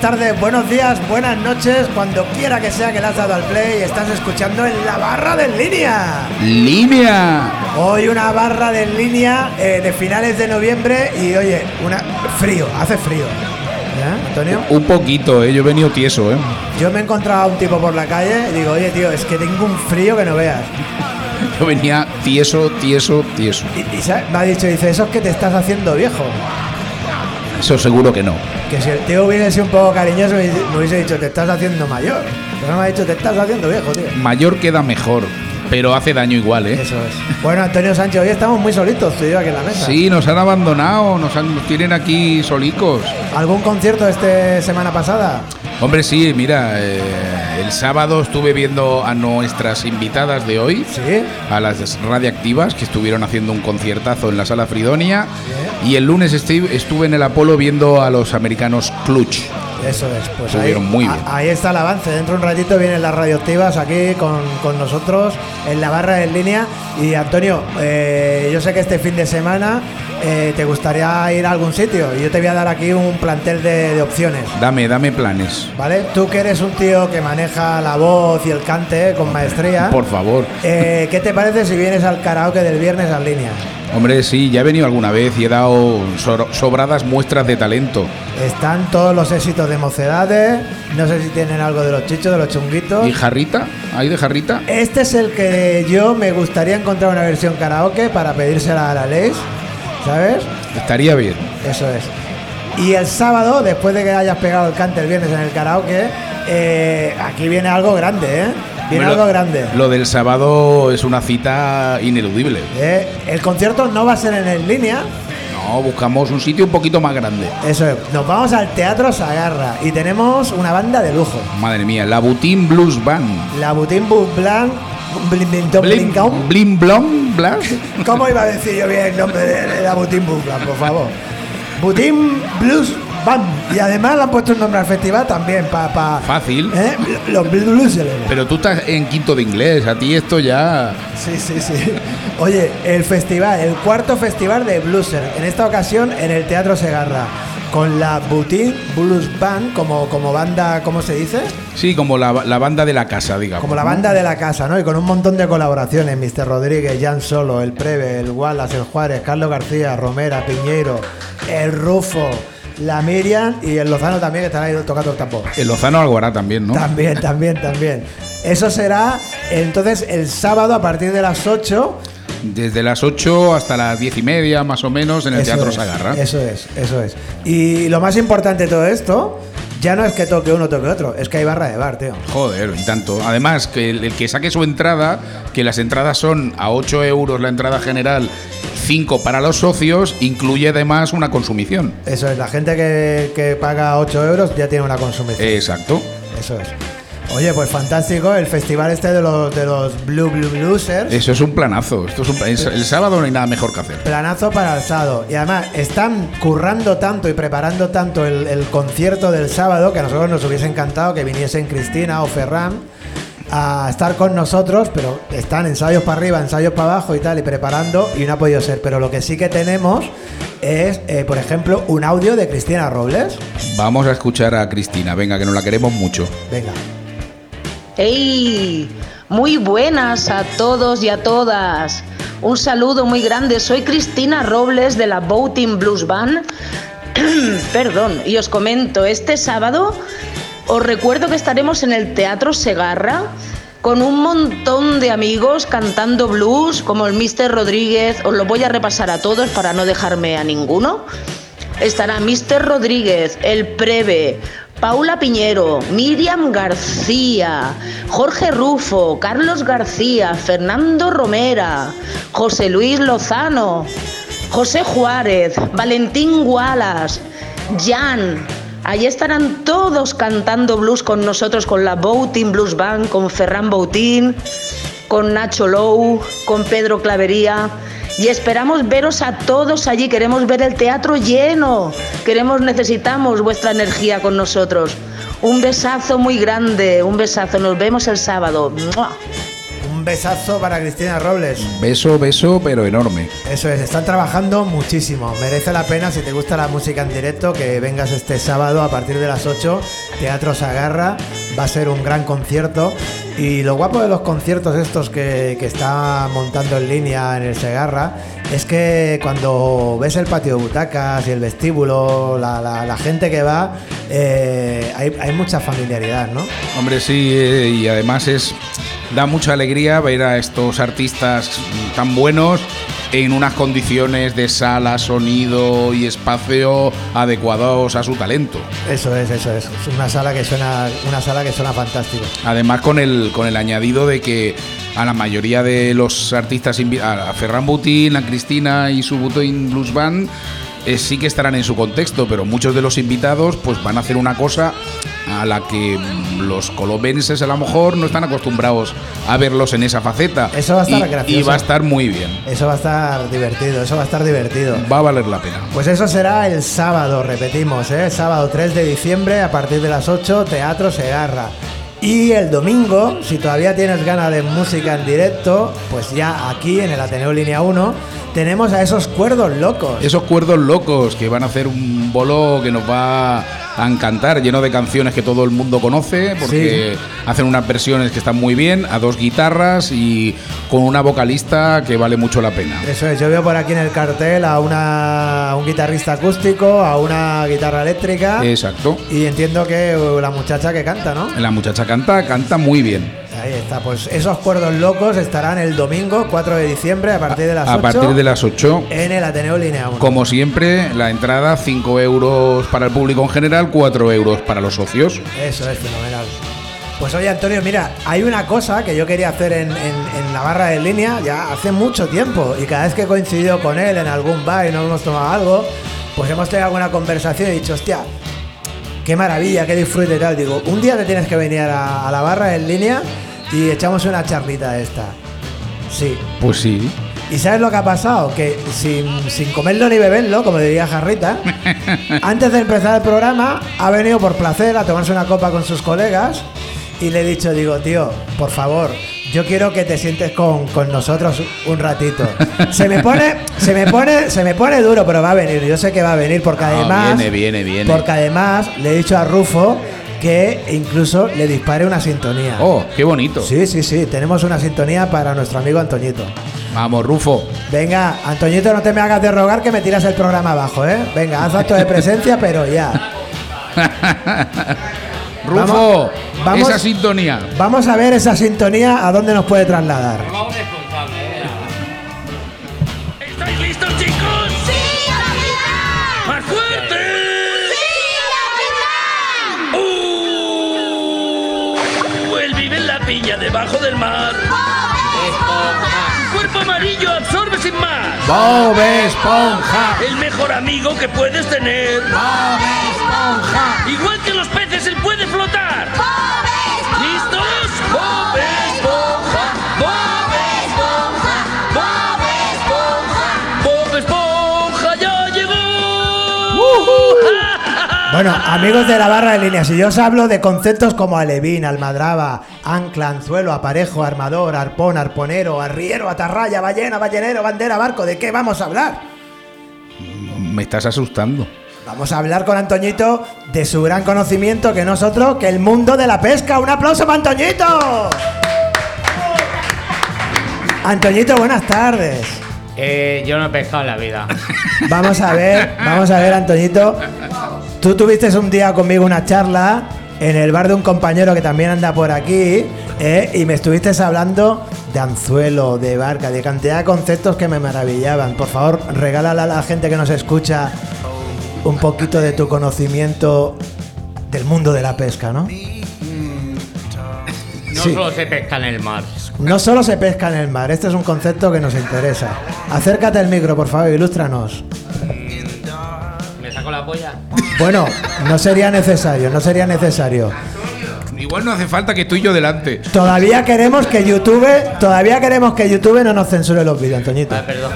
tardes, buenos días, buenas noches, cuando quiera que sea que le has dado al play estás escuchando en la barra de línea. ¡Línea! Hoy una barra de línea eh, de finales de noviembre y oye, una frío, hace frío. ¿Ya, Antonio? Un poquito, ¿eh? Yo he venido tieso, ¿eh? Yo me he encontrado a un tipo por la calle y digo, oye tío, es que tengo un frío que no veas. Yo venía tieso, tieso, tieso. Y, y me ha dicho, dice, eso es que te estás haciendo viejo. Eso seguro que no. Que si el tío hubiese sido un poco cariñoso me hubiese dicho, te estás haciendo mayor. Pero no me ha dicho, te estás haciendo viejo, tío. Mayor queda mejor, pero hace daño igual, ¿eh? Eso es. Bueno, Antonio Sánchez, hoy estamos muy solitos, tú y yo aquí en la mesa. Sí, nos han abandonado, nos, han- nos tienen aquí solicos. ¿Algún concierto esta semana pasada? Hombre, sí, mira, eh, el sábado estuve viendo a nuestras invitadas de hoy, Sí. a las radiactivas, que estuvieron haciendo un conciertazo en la sala Fridonia. Y el lunes estu- estuve en el Apolo viendo a los americanos Clutch. Eso es. Pues ahí, Estuvieron muy a- bien. ahí está el avance. Dentro de un ratito vienen las radioactivas aquí con, con nosotros en la barra en línea. Y Antonio, eh, yo sé que este fin de semana eh, te gustaría ir a algún sitio. Y yo te voy a dar aquí un plantel de, de opciones. Dame, dame planes, ¿Vale? Tú que eres un tío que maneja la voz y el cante con maestría. por favor. eh, ¿Qué te parece si vienes al karaoke del viernes en línea? Hombre, sí, ya he venido alguna vez y he dado so- sobradas muestras de talento. Están todos los éxitos de mocedades. No sé si tienen algo de los chichos, de los chunguitos. ¿Y jarrita? ¿Hay de jarrita? Este es el que yo me gustaría encontrar una versión karaoke para pedírsela a la Leis. ¿Sabes? Estaría bien. Eso es. Y el sábado, después de que hayas pegado el cante el viernes en el karaoke, eh, aquí viene algo grande, ¿eh? Viene algo grande. Lo del sábado es una cita ineludible. Eh, El concierto no va a ser en, en línea. No, buscamos un sitio un poquito más grande. Eso es. Nos vamos al Teatro Sagarra y tenemos una banda de lujo. Madre mía, la Butin Blues Band. La. Blin- Blin- Blin- Blim, blim blom. ¿Cómo iba a decir yo bien el nombre de, de la Butin Blues Band, por favor? Butin Blues Band. Y además le han puesto un nombre al festival también, para... Pa, Fácil. ¿eh? Los Blues. Pero tú estás en quinto de inglés, a ti esto ya... Sí, sí, sí. Oye, el festival, el cuarto festival de Blueser, en esta ocasión en el Teatro Segarra, con la Butin Blues Band como, como banda, ¿cómo se dice? Sí, como la, la banda de la casa, digamos. Como la banda de la casa, ¿no? Y con un montón de colaboraciones, Mr. Rodríguez, Jan Solo, El Preve, El Wallace, El Juárez, Carlos García, Romera, Piñeiro, El Rufo, la Miriam y el Lozano también que estará ahí tocando el tambor. El Lozano algo hará también, ¿no? También, también, también. Eso será entonces el sábado a partir de las 8 Desde las 8 hasta las 10 y media, más o menos, en el Eso Teatro es, Sagarra. Eso es, eso es. Y lo más importante de todo esto, ya no es que toque uno toque otro, es que hay barra de bar, tío. Joder, y tanto. Además, que el, el que saque su entrada, que las entradas son a 8 euros la entrada general, 5 para los socios, incluye además una consumición. Eso es, la gente que, que paga 8 euros ya tiene una consumición. Exacto. Eso es. Oye, pues fantástico, el festival este de los, de los Blue Blue Bluesers. Eso es un planazo. Esto es un, el sábado no hay nada mejor que hacer. Planazo para el sábado. Y además están currando tanto y preparando tanto el, el concierto del sábado que a nosotros nos hubiese encantado que viniesen Cristina o Ferran a estar con nosotros, pero están ensayos para arriba, ensayos para abajo y tal, y preparando, y no ha podido ser. Pero lo que sí que tenemos es, eh, por ejemplo, un audio de Cristina Robles. Vamos a escuchar a Cristina, venga, que nos la queremos mucho. Venga. ¡Hey! Muy buenas a todos y a todas. Un saludo muy grande. Soy Cristina Robles de la Boating Blues Band. Perdón, y os comento, este sábado os recuerdo que estaremos en el Teatro Segarra con un montón de amigos cantando blues, como el Mr. Rodríguez. Os lo voy a repasar a todos para no dejarme a ninguno. Estará Mr. Rodríguez, El Preve, Paula Piñero, Miriam García, Jorge Rufo, Carlos García, Fernando Romera, José Luis Lozano, José Juárez, Valentín Wallace, Jan. Allí estarán todos cantando blues con nosotros, con la Boutin Blues Band, con Ferran Boutin, con Nacho Low, con Pedro Clavería. Y esperamos veros a todos allí. Queremos ver el teatro lleno. Queremos, necesitamos vuestra energía con nosotros. Un besazo muy grande, un besazo. Nos vemos el sábado. ¡Mua! Un un besazo para Cristina Robles. Beso, beso, pero enorme. Eso es, están trabajando muchísimo. Merece la pena, si te gusta la música en directo, que vengas este sábado a partir de las 8, Teatro Sagarra. Va a ser un gran concierto. Y lo guapo de los conciertos estos que, que está montando en línea en el Segarra es que cuando ves el patio de butacas y el vestíbulo, la, la- gente que va, eh, hay, hay mucha familiaridad, ¿no? Hombre, sí, eh, y además es da mucha alegría ver a estos artistas tan buenos en unas condiciones de sala, sonido y espacio adecuados a su talento. Eso es, eso es. Es una sala que suena, una sala que suena fantástico. Además con el con el añadido de que a la mayoría de los artistas a Ferran Butin, a Cristina y su Butin Blues Band eh, sí que estarán en su contexto, pero muchos de los invitados pues van a hacer una cosa a la que los colombenses a lo mejor no están acostumbrados a verlos en esa faceta. Eso va a estar y, gracioso. y va a estar muy bien. Eso va a estar divertido, eso va a estar divertido. Va a valer la pena. Pues eso será el sábado, repetimos, ¿eh? sábado 3 de diciembre a partir de las 8, Teatro Segarra. Y el domingo, si todavía tienes ganas de música en directo, pues ya aquí en el Ateneo Línea 1 tenemos a esos cuerdos locos. Esos cuerdos locos que van a hacer un bolo que nos va a encantar, lleno de canciones que todo el mundo conoce, porque hacen unas versiones que están muy bien, a dos guitarras y con una vocalista que vale mucho la pena. Eso es, yo veo por aquí en el cartel a, una, a un guitarrista acústico, a una guitarra eléctrica Exacto. y entiendo que uh, la muchacha que canta, ¿no? La muchacha canta, canta muy bien. Ahí está, pues esos cuerdos locos estarán el domingo 4 de diciembre a partir de las A 8 partir de las 8, en el Ateneo Línea 1. como siempre, la entrada 5 euros para el público en general, 4 euros para los socios. Eso es fenomenal. Pues oye Antonio, mira, hay una cosa que yo quería hacer en, en- en la barra de línea ya hace mucho tiempo y cada vez que he coincidido con él en algún bar y nos hemos tomado algo, pues hemos tenido alguna conversación y he dicho, hostia, qué maravilla, qué disfrute y tal. Digo, un día te tienes que venir a, a la barra en línea y echamos una charlita esta. Sí. Pues sí. ¿Y sabes lo que ha pasado? Que sin, sin comerlo ni beberlo, como diría Jarrita, antes de empezar el programa ha venido por placer a tomarse una copa con sus colegas y le he dicho, digo, tío, por favor, yo quiero que te sientes con, con nosotros un ratito. Se me pone, se me pone, se me pone duro, pero va a venir. Yo sé que va a venir porque Ah, además, viene, viene, viene. porque además le he dicho a Rufo que incluso le dispare una sintonía. Oh, qué bonito. Sí, sí, sí, tenemos una sintonía para nuestro amigo Antoñito. Vamos, Rufo. Venga, Antoñito, no te me hagas de rogar que me tiras el programa abajo, ¿eh? Venga, haz acto de presencia, pero ya. Rufo, Vamos- vamos- esa sintonía. Vamos a ver esa sintonía a dónde nos puede trasladar. Debajo del mar. Su cuerpo amarillo absorbe sin más. Bob Esponja. El mejor amigo que puedes tener. Bob Esponja. Igual que los peces, él puede flotar. Bueno, amigos de la barra de línea, si yo os hablo de conceptos como alevín, almadraba, ancla, anzuelo, aparejo, armador, arpón, arponero, arriero, atarraya, ballena, ballenero, bandera, barco, ¿de qué vamos a hablar? Me estás asustando. Vamos a hablar con Antoñito de su gran conocimiento, que no es otro que el mundo de la pesca. ¡Un aplauso para Antoñito! Antoñito, buenas tardes. Eh, yo no he pescado en la vida. Vamos a ver, vamos a ver, Antoñito. Tú tuviste un día conmigo una charla en el bar de un compañero que también anda por aquí ¿eh? y me estuviste hablando de anzuelo, de barca, de cantidad de conceptos que me maravillaban. Por favor, regálale a la gente que nos escucha un poquito de tu conocimiento del mundo de la pesca, ¿no? No Sí. solo se pesca en el mar. No solo se pesca en el mar, este es un concepto que nos interesa. Acércate al micro, por favor, ilústranos. ¿Me saco la polla? Bueno, no sería necesario, no sería necesario. Igual no hace falta que tú y yo delante. Todavía queremos que YouTube, todavía queremos que YouTube no nos censure los vídeos, Antoñito. Ah, perdón.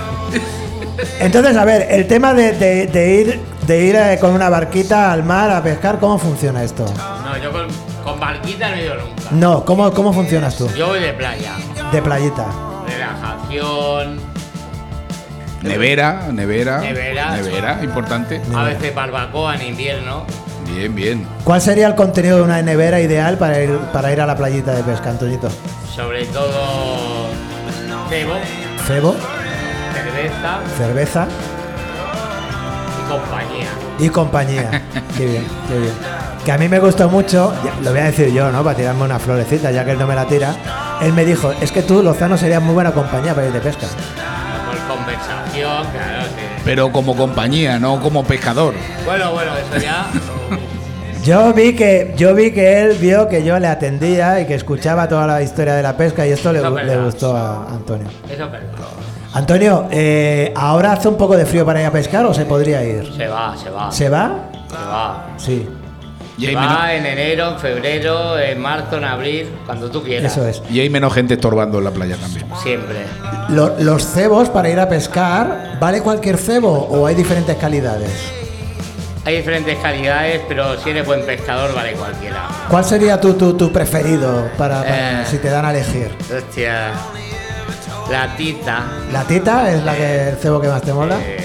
Entonces, a ver, el tema de, de- de ir, de ir eh, con una barquita al mar a pescar, ¿cómo funciona esto? No, yo con, con barquita no he ido nunca. No, ¿cómo, cómo funcionas tú? Yo voy de playa. de playita. Relajación. Nevera, nevera. Nevera. Nevera, importante. A veces barbacoa en invierno. Bien, bien. ¿Cuál sería el contenido de una nevera ideal para ir, para ir a la playita de pesca, Antoñito? Sobre todo cebo, Cebo, cerveza cerveza y compañía. y compañía. qué bien, qué bien. Que a mí me gustó mucho, ya, lo voy a decir yo, ¿no? Para tirarme una florecita, ya que él no me la tira. Él me dijo, es que tú, Lozano, serías muy buena compañía para ir de pesca. Conversación, claro, sí. Pero como compañía, no como pescador. Bueno, bueno, eso ya. Yo vi que yo vi que él vio que yo le atendía y que escuchaba toda la historia de la pesca y esto le, gustó a Antonio. Eso es verdad. Antonio, eh, ¿ahora hace un poco de frío para ir a pescar o se podría ir? Se va, se va. ¿Se va? Se va. Sí, Y hay, va menos, en enero, en febrero, en marzo, en abril, cuando tú quieras. eso es. y hay menos gente estorbando en la playa también. Siempre. Lo- los cebos para ir a pescar, ¿vale cualquier cebo o hay diferentes calidades? Hay diferentes calidades, pero si eres buen pescador, vale cualquiera. ¿Cuál sería tu, tu, tu preferido para, para- Eh. si te dan a elegir? Hostia. La tita. ¿La tita es la que el cebo que más te mola? eh,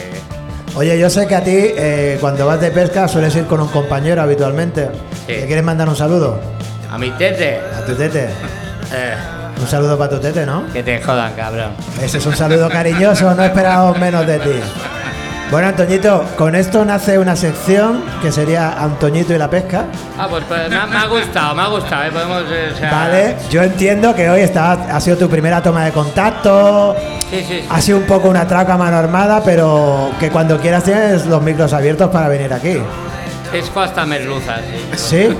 Oye, yo sé que a ti eh, cuando vas de pesca sueles ir con un compañero habitualmente. Sí. ¿Le quieres mandar un saludo? a mi tete. A tu tete. Eh, Un saludo para tu tete, ¿no? que te jodan, cabrón. Ese es un saludo cariñoso, no esperábamos menos de ti. Bueno, Antoñito, con esto nace una sección que sería Antoñito y la pesca. Ah, pues, pues, me, ha, me ha gustado, me ha gustado. ¿eh? Podemos. eh, o sea, Vale, yo entiendo que hoy está, ha sido tu primera toma de contacto, Sí, sí, sí. ha sido un poco una traca a mano armada, pero que cuando quieras tienes los micros abiertos para venir aquí. Pesco hasta merluzas. sí. ¿Sí?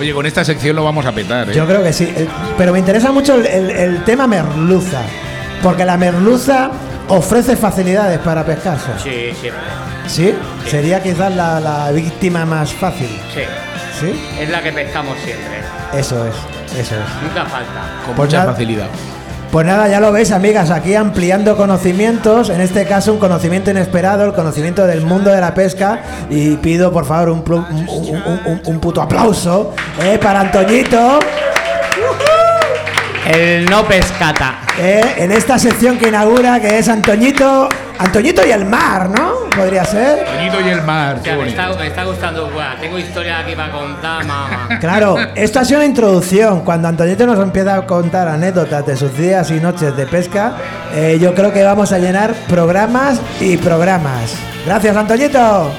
Oye, con esta sección lo vamos a petar, ¿eh? Yo creo que sí. Eh, Pero me interesa mucho el, el- el tema merluza, porque la merluza ofrece facilidades para pescarse. Sí, siempre. ¿Sí? Sería quizás la, la víctima más fácil. Sí. ¿Sí? Es la que pescamos siempre. Eso es, eso es. Nunca falta. con pues mucha nada. facilidad. Pues nada, ya lo veis, amigas, aquí ampliando conocimientos, en este caso un conocimiento inesperado, el conocimiento del mundo de la pesca, y pido por favor un, plu- un- un- un- un puto aplauso eh, para Antoñito. El no pescata. eh, en esta sección que inaugura, que es Antoñito, Antoñito y el mar, ¿no? Podría ser. Bonito y el mar, O qué sea, me bonito. está, me está gustando. Buah, tengo historia aquí para contar, mamá. Claro, esto ha sido una introducción. Cuando Antoñito nos empieza a contar anécdotas de sus días y noches de pesca, eh, yo creo que vamos a llenar programas y programas. Gracias, Antoñito.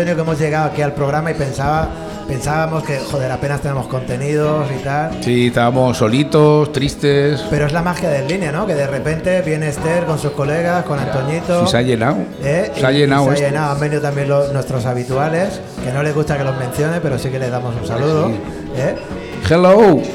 Antonio, que hemos llegado aquí al programa y pensaba, pensábamos que, joder, apenas tenemos contenidos y tal. Sí, estábamos solitos, tristes. Pero es la magia del línea, ¿no? Que de repente viene Esther con sus colegas, con Antoñito. Sí, se ha llenado. ¿eh? Se ha llenado se ha esto. llenado. Han venido también los- nuestros habituales, que no les gusta que los mencione, pero sí que les damos un saludo. ¿eh? Hello.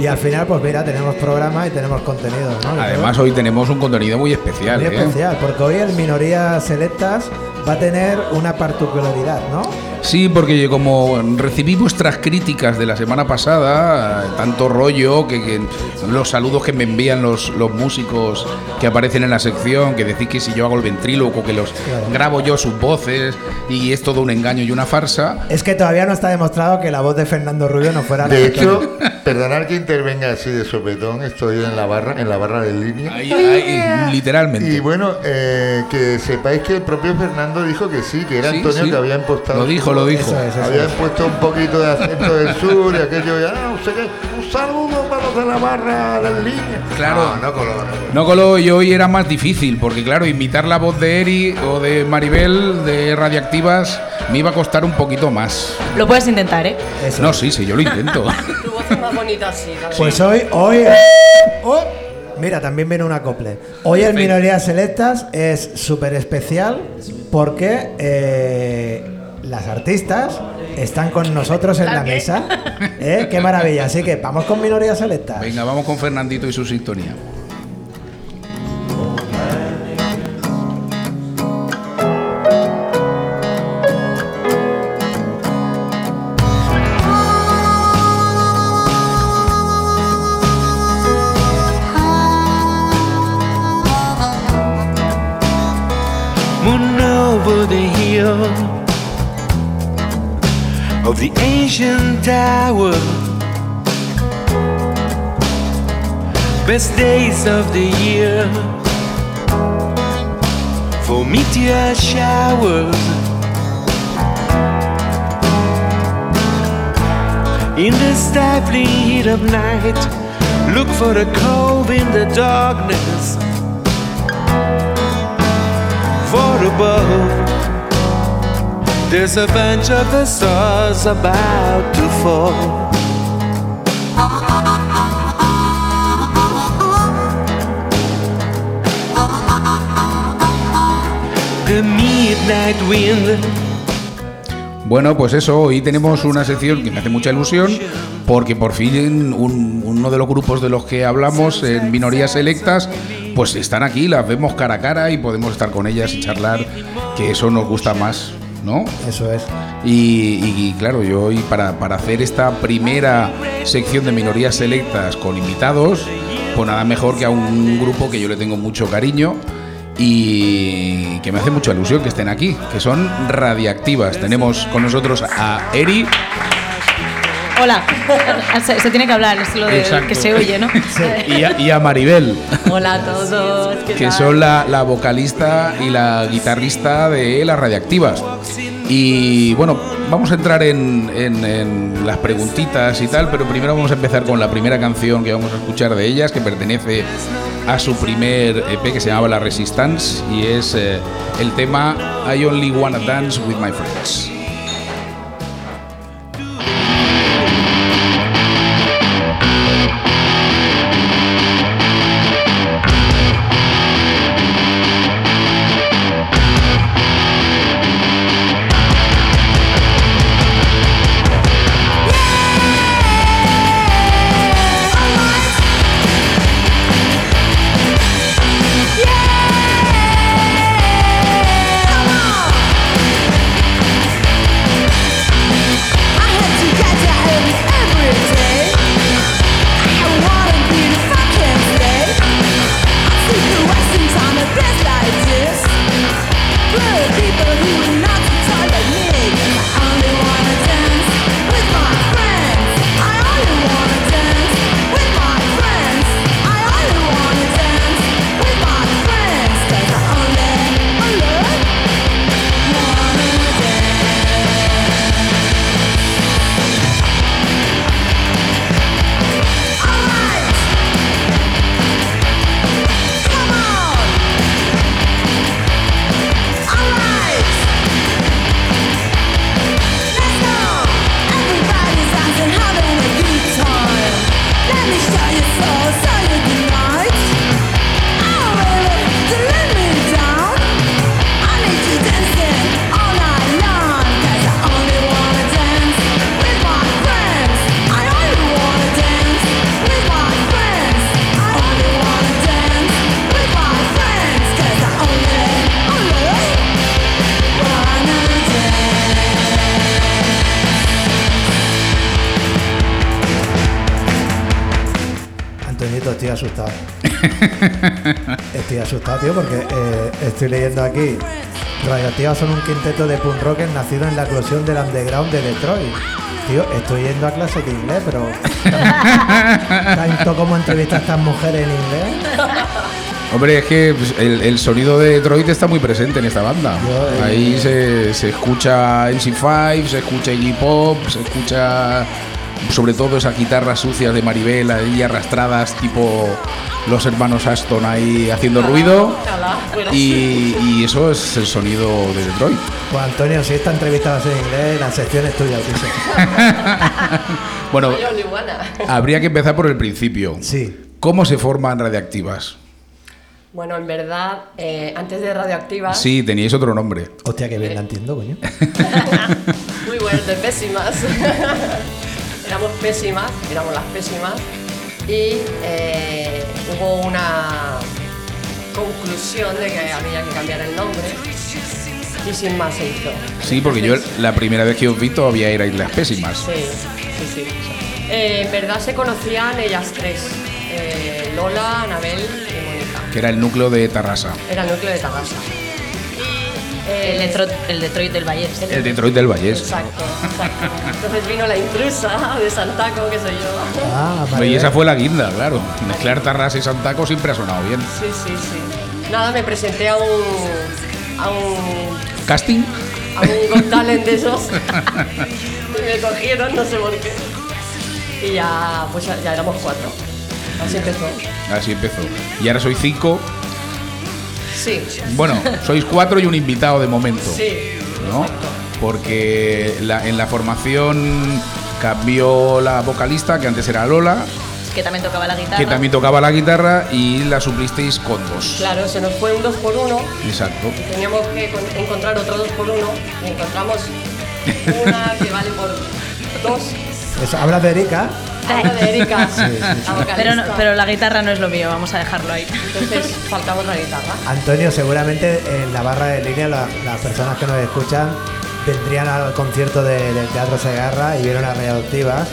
Y al final, pues mira, tenemos programa y tenemos contenido, ¿no? Además, hoy tenemos un contenido muy especial. Muy ¿eh? especial, porque hoy el Minorías Selectas va a tener una particularidad, ¿no? Sí, porque como recibí vuestras críticas de la semana pasada, eh, tanto rollo, que, que los saludos que me envían los, los músicos que aparecen en la sección, que decís que si yo hago el ventríloco, que los Claro. grabo yo sus voces y es todo un engaño y una farsa. Es que todavía no está demostrado que la voz de Fernando Rubio no fuera la De de hecho, perdonar que intervenga así de sopetón, estoy en la barra, en la barra de línea. Ahí- ahí, literalmente. Y bueno, eh, que sepáis que el propio Fernando dijo que sí, que era Sí, Antonio sí. que había impostado. Lo dijo, lo dijo. Eso es, eso Había es. puesto un poquito de acento del sur y aquello ya, ah, no sé qué, un saludo para los de la barra de línea. Claro. No, no coló, no coló. Y hoy era más difícil, porque claro, imitar la voz de Eri o de Maribel de Radiactivas me iba a costar un poquito más. Lo puedes intentar, ¿eh? Eso. No, sí, sí, yo lo intento. Tu voz es más bonita así. Pues hoy, hoy. oh, mira, también viene un acople. Hoy el Minorías Selectas es súper especial porque eh, las artistas están con nosotros en la mesa. ¿Eh? Qué maravilla. Así que vamos con Minorías Selectas. Venga, vamos con Fernandito y su sintonía. Tower. Best days of the year for meteor showers. In the stifling heat of night, look for the cove in the darkness for above. There's a bunch of the stars about to fall. The midnight wind Bueno, pues eso, hoy tenemos una sección que me hace mucha ilusión porque por fin un- uno de los grupos de los que hablamos en minorías selectas pues están aquí, las vemos cara a cara y podemos estar con ellas y charlar, que eso nos gusta más, ¿no? Eso es. Y, y claro, yo hoy para, para hacer esta primera sección de minorías selectas con invitados, pues nada mejor que a un grupo que yo le tengo mucho cariño y que me hace mucha ilusión que estén aquí, que son radiactivas. Tenemos con nosotros a Eri, Hola. Se, se tiene que hablar, es lo de que se oye, ¿no? y a, y a Maribel, Hola a todos. ¿qué que tal? son la, la vocalista y la guitarrista de las radiactivas. Y bueno, vamos a entrar en, en- en las preguntitas y tal, pero primero vamos a empezar con la primera canción que vamos a escuchar de ellas, que pertenece a su primer EP que se llamaba La Resistance y es eh, el tema I Only Wanna Dance With My Friends. Aquí. Radioactivas son un quinteto de punk rockers nacido en la eclosión del underground de Detroit. Tío, estoy yendo a clase de inglés, pero. Tanto como entrevista a estas mujeres en inglés. Hombre, es que pues, el, el sonido de Detroit está muy presente en esta banda. Yo, eh, Ahí se, se escucha MC5, se escucha Iggy Pop, se escucha sobre todo esas guitarras sucias de Maribel ahí arrastradas, tipo los hermanos Aston ahí haciendo ruido. Ojalá, fuera Y, y eso es el sonido de Detroit. Pues Antonio, si esta entrevista va a ser en inglés, la sección es tuya, dice. Bueno, habría que empezar por el principio. Sí. ¿Cómo se forman radiactivas? Bueno, en verdad, eh, antes de Radioactivas, Sí, teníais otro nombre. Hostia, que bien la entiendo, coño. muy buenas, de pésimas. éramos pésimas, éramos las pésimas. Y eh, hubo una conclusión de que había que cambiar el nombre. Y sin más se hizo. Sí, porque yo la primera vez que os vi todavía erais las pésimas. Sí, sí, sí. Eh, en verdad se conocían ellas tres. eh, Lola, Anabel y Mónica. Que era el núcleo de Tarrasa. Era el núcleo de Tarrasa. Eh, El, Detroit, el Detroit del Valle. El Detroit del Vallés. Exacto, exacto. Entonces vino la intrusa de Santaco, que soy yo. Ah, vale. Y esa fue la guinda, claro. Mezclar Tarrasa y Santaco siempre ha sonado bien. Sí, sí, sí. Nada, me presenté a un. a un. ¿Casting? a un Got Talent de esos. y me cogieron, no sé por qué. Y ya, pues ya, ya éramos cuatro. Así empezó. Así empezó. Y ahora sois cinco. Sí. Bueno, sois cuatro y un invitado de momento. Sí. ¿No? Porque la- en la formación cambió la vocalista, que antes era Lola, Que también tocaba la guitarra. que también tocaba la guitarra, y la suplisteis con dos. Claro, se nos fue un 2 por 1 Exacto. Teníamos que con- encontrar otro 2 por 1 y encontramos una que vale por dos. Eso, ¿Hablas de Erika? De Erika, la. Pero, no- pero la guitarra no es lo mío, vamos a dejarlo ahí. Entonces faltaba otra guitarra. Antonio, seguramente en la barra de línea la- las personas que nos escuchan vendrían al concierto de- del Teatro Segarra y vieron a Radioactivas.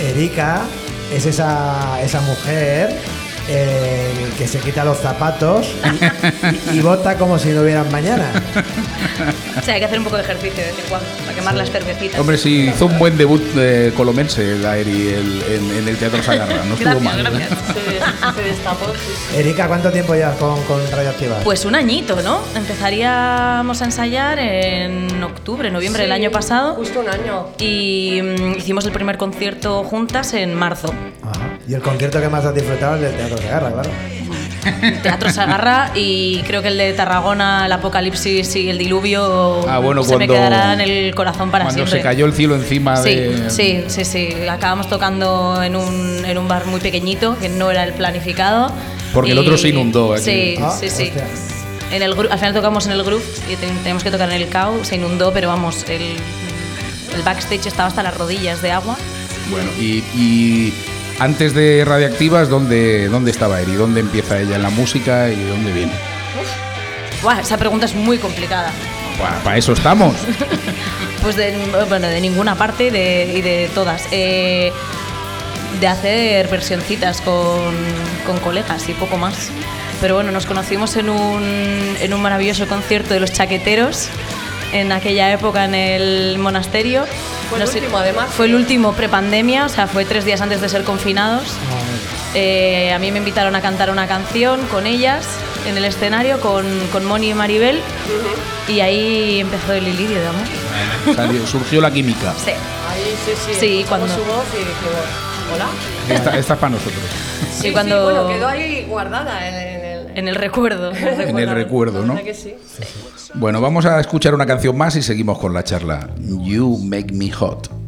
Erika es esa, esa mujer eh, que se quita los zapatos y, y vota como si no hubieran mañana. O sea, hay que hacer un poco de ejercicio de vez en cuando para quemar las cervecitas. Hombre, sí, hizo un buen debut eh, colomense la Eri el- en, en el Teatro Sagarra. No estuvo Gracias, mal. gracias. Se, se destapó. sí. Erika, ¿cuánto tiempo llevas con, con Radioactivas? Pues un añito, ¿no? Empezaríamos a ensayar en octubre, noviembre del año pasado. Justo un año. Y mm, hicimos el primer concierto juntas en marzo. Ajá. Y el concierto que más has disfrutado es del Teatro Segarra, claro. Teatro Sagarra y creo que el de Tarragona, el Apocalipsis y el Diluvio Ah, bueno, se me cuando- quedará en el corazón para Cuando siempre. se cayó el cielo encima Sí, de. sí, sí, sí. Acabamos tocando en un, en un bar muy pequeñito, que no era el planificado. Porque el otro se inundó aquí. Sí, Ah, sí, sí. hostia. En el, al final tocamos en el groove y ten- teníamos que tocar en el CAU, se inundó, pero vamos, el, el backstage estaba hasta las rodillas de agua. Bueno, y, y antes de Radiactivas, ¿dónde, ¿dónde estaba Eri? ¿Dónde empieza ella en la música y de dónde viene? Buah, esa pregunta es muy complicada. Para eso estamos. Pues de, bueno, de ninguna parte de- y de todas. Eh, de hacer versioncitas con, con colegas y poco más. Pero bueno, nos conocimos en un, en un maravilloso concierto de los chaqueteros en aquella época en el monasterio. Fue el No sé- último, además. Fue el último prepandemia, o sea, fue tres días antes de ser confinados. Eh, a mí me invitaron a cantar una canción con ellas en el escenario, con, con Moni y Maribel, y ahí empezó el ilirio de amor. Salió- surgió la química. Sí. Ahí sí, sí. Sí, cuando- su voz y dijimos, hola. Esta, esta es para nosotros. Sí, cuando- sí, bueno, quedó ahí guardada en, en el, En el recuerdo. En el recuerdo, ¿no? Bueno, vamos a escuchar una canción más y seguimos con la charla. You Make Me Hot.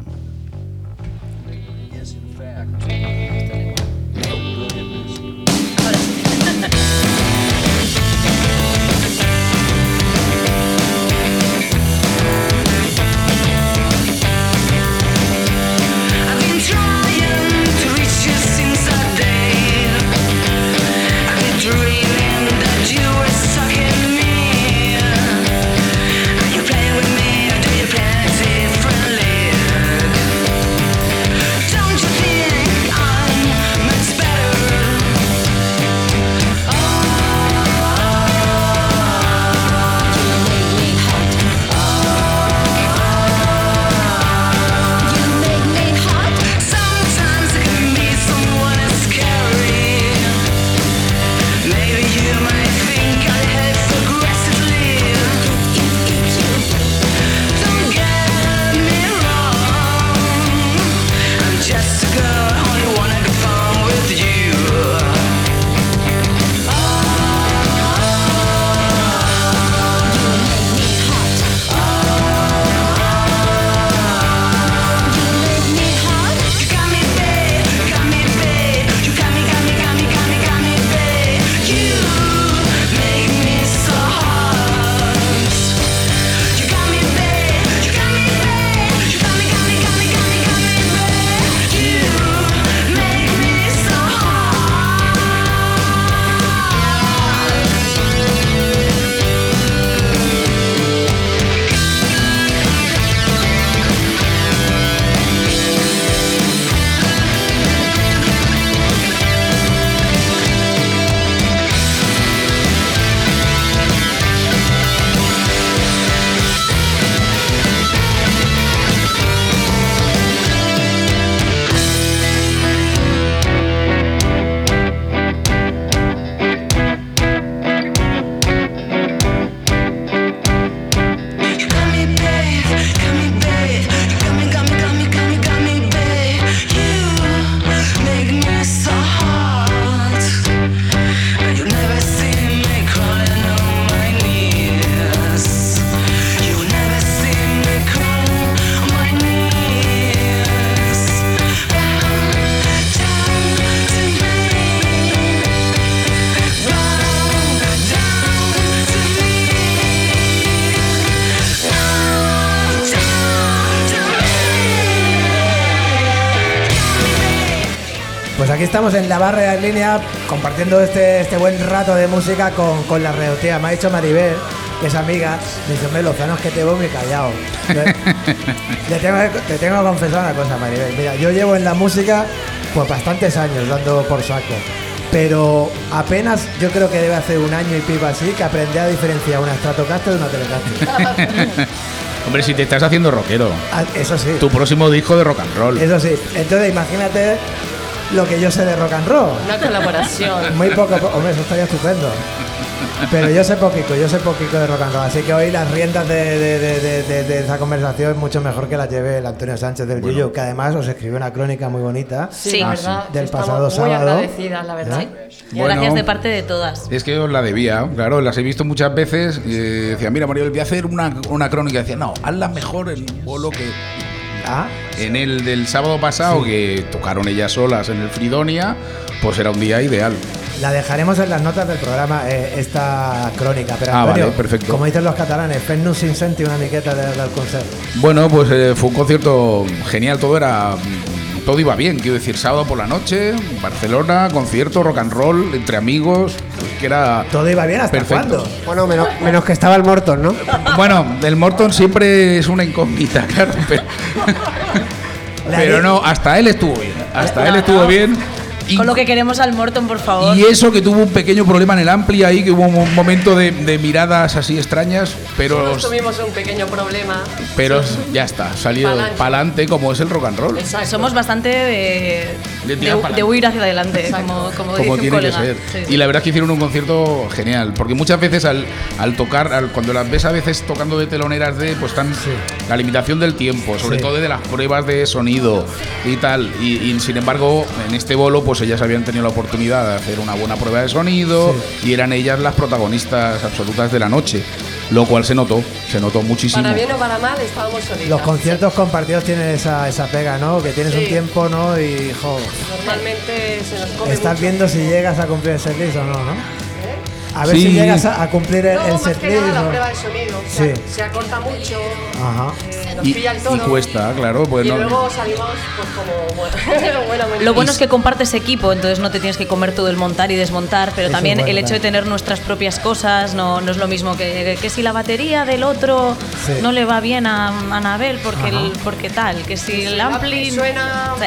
Estamos en la barra de línea compartiendo este, este buen rato de música con, con la reotía. Me ha dicho Maribel, que es amiga, me dice, hombre, Lozano es que te veo muy callado. Le tengo, te tengo que confesar una cosa, Maribel. Mira, yo llevo en la música pues bastantes años dando por saco. Pero apenas yo creo que debe hacer un año y pico así que aprendí a diferenciar una Stratocaster de una Telecaster. Hombre, si te estás haciendo rockero. Ah, Eso sí. Tu próximo disco de rock and roll. Eso sí. Entonces imagínate lo que yo sé de rock and roll. Una colaboración. Muy poco, po- hombre, eso estaría estupendo. Pero yo sé poquito, yo sé poquito de rock and roll, así que hoy las riendas de, de- de- de- de- de esa conversación mucho mejor que las lleve el Antonio Sánchez del Yuyu, que además os escribió una crónica muy bonita Sí. Ah, verdad, del pasado muy sábado. agradecidas, la verdad. Y Bueno. gracias de parte de todas. Es que os la debía, claro, las he visto muchas veces. Y eh, decía, mira, Mario, voy a hacer una, una crónica. Decía, no, hazla mejor en un bolo que. Ah, En el del sábado pasado, que tocaron ellas solas en el Fridonia, pues era un día ideal. la dejaremos en las notas del programa, eh, esta crónica. Pero Ah, Antonio, vale, perfecto. como dicen los catalanes, fes-nos sin senti una miqueta de- del concert. Bueno, pues eh, fue un concierto genial, todo era. Todo iba bien, quiero decir, sábado por la noche, Barcelona, concierto, rock and roll, entre amigos, que era. Todo iba bien hasta Perfecto. cuándo. Bueno, menos, menos que estaba el Morton, ¿no? Bueno, el Morton siempre es una incógnita, claro, pero, pero no, hasta él estuvo bien, hasta él estuvo bien. Y, Con lo que queremos al Morton, por favor. y eso que tuvo un pequeño problema en el Ampli ahí, que hubo un momento de, de miradas así extrañas, pero, Nosotros tuvimos un pequeño problema. pero ya está, salió Pa'lante. para adelante como es el rock and roll. Exacto. Somos bastante de, De de, de huir hacia adelante, como, como, como dice un tiene que colega. ser. Sí, sí. Y la verdad es que hicieron un concierto genial, porque muchas veces al, al tocar, al- cuando las ves a veces tocando de teloneras de, pues están la limitación del tiempo, sobre Sí. todo de las pruebas de sonido y tal. Y, y, sin embargo, en este bolo, pues ellas habían tenido la oportunidad de hacer una buena prueba de sonido y eran ellas las protagonistas absolutas de la noche, lo cual se notó, se notó muchísimo. Para bien o para mal, estábamos solitas. Los conciertos compartidos tienen esa, esa pega, ¿no? Que tienes un tiempo, ¿no? Y, jo, Normalmente se nos come estás mucho. viendo si llegas a cumplir el setlist o no, ¿no? A ver Sí. si llegas a, a cumplir el, No, el más que setlist. nada la o- prueba de sonido. Se, Sí. se acorta mucho, Ajá. eh, nos Y, pilla el y tono. cuesta, claro, pues y no. luego salimos pues como bueno. Lo bueno es que compartes equipo, entonces no te tienes que comer todo el montar y desmontar, pero Eso también el hecho de tener nuestras propias cosas no, no es lo mismo que, que si la batería del otro Sí. no le va bien a a Anabel porque, el- porque tal, que si el ampli suena Sí.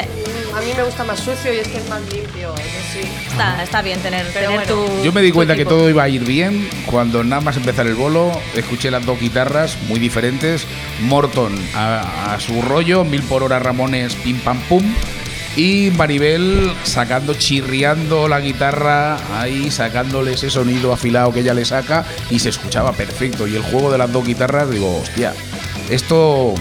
A mí me gusta más sucio y este es más limpio, eso sí. Está, está bien tener, Pero tener bueno. tu. Yo me di cuenta que equipo. todo iba a ir bien cuando nada más empezar el bolo escuché las dos guitarras muy diferentes. Morton a, a su rollo, mil por hora Ramones, pim pam pum. Y Maribel sacando, chirriando la guitarra, ahí sacándole ese sonido afilado que ella le saca y se escuchaba perfecto. Y el juego de las dos guitarras, digo, hostia, esto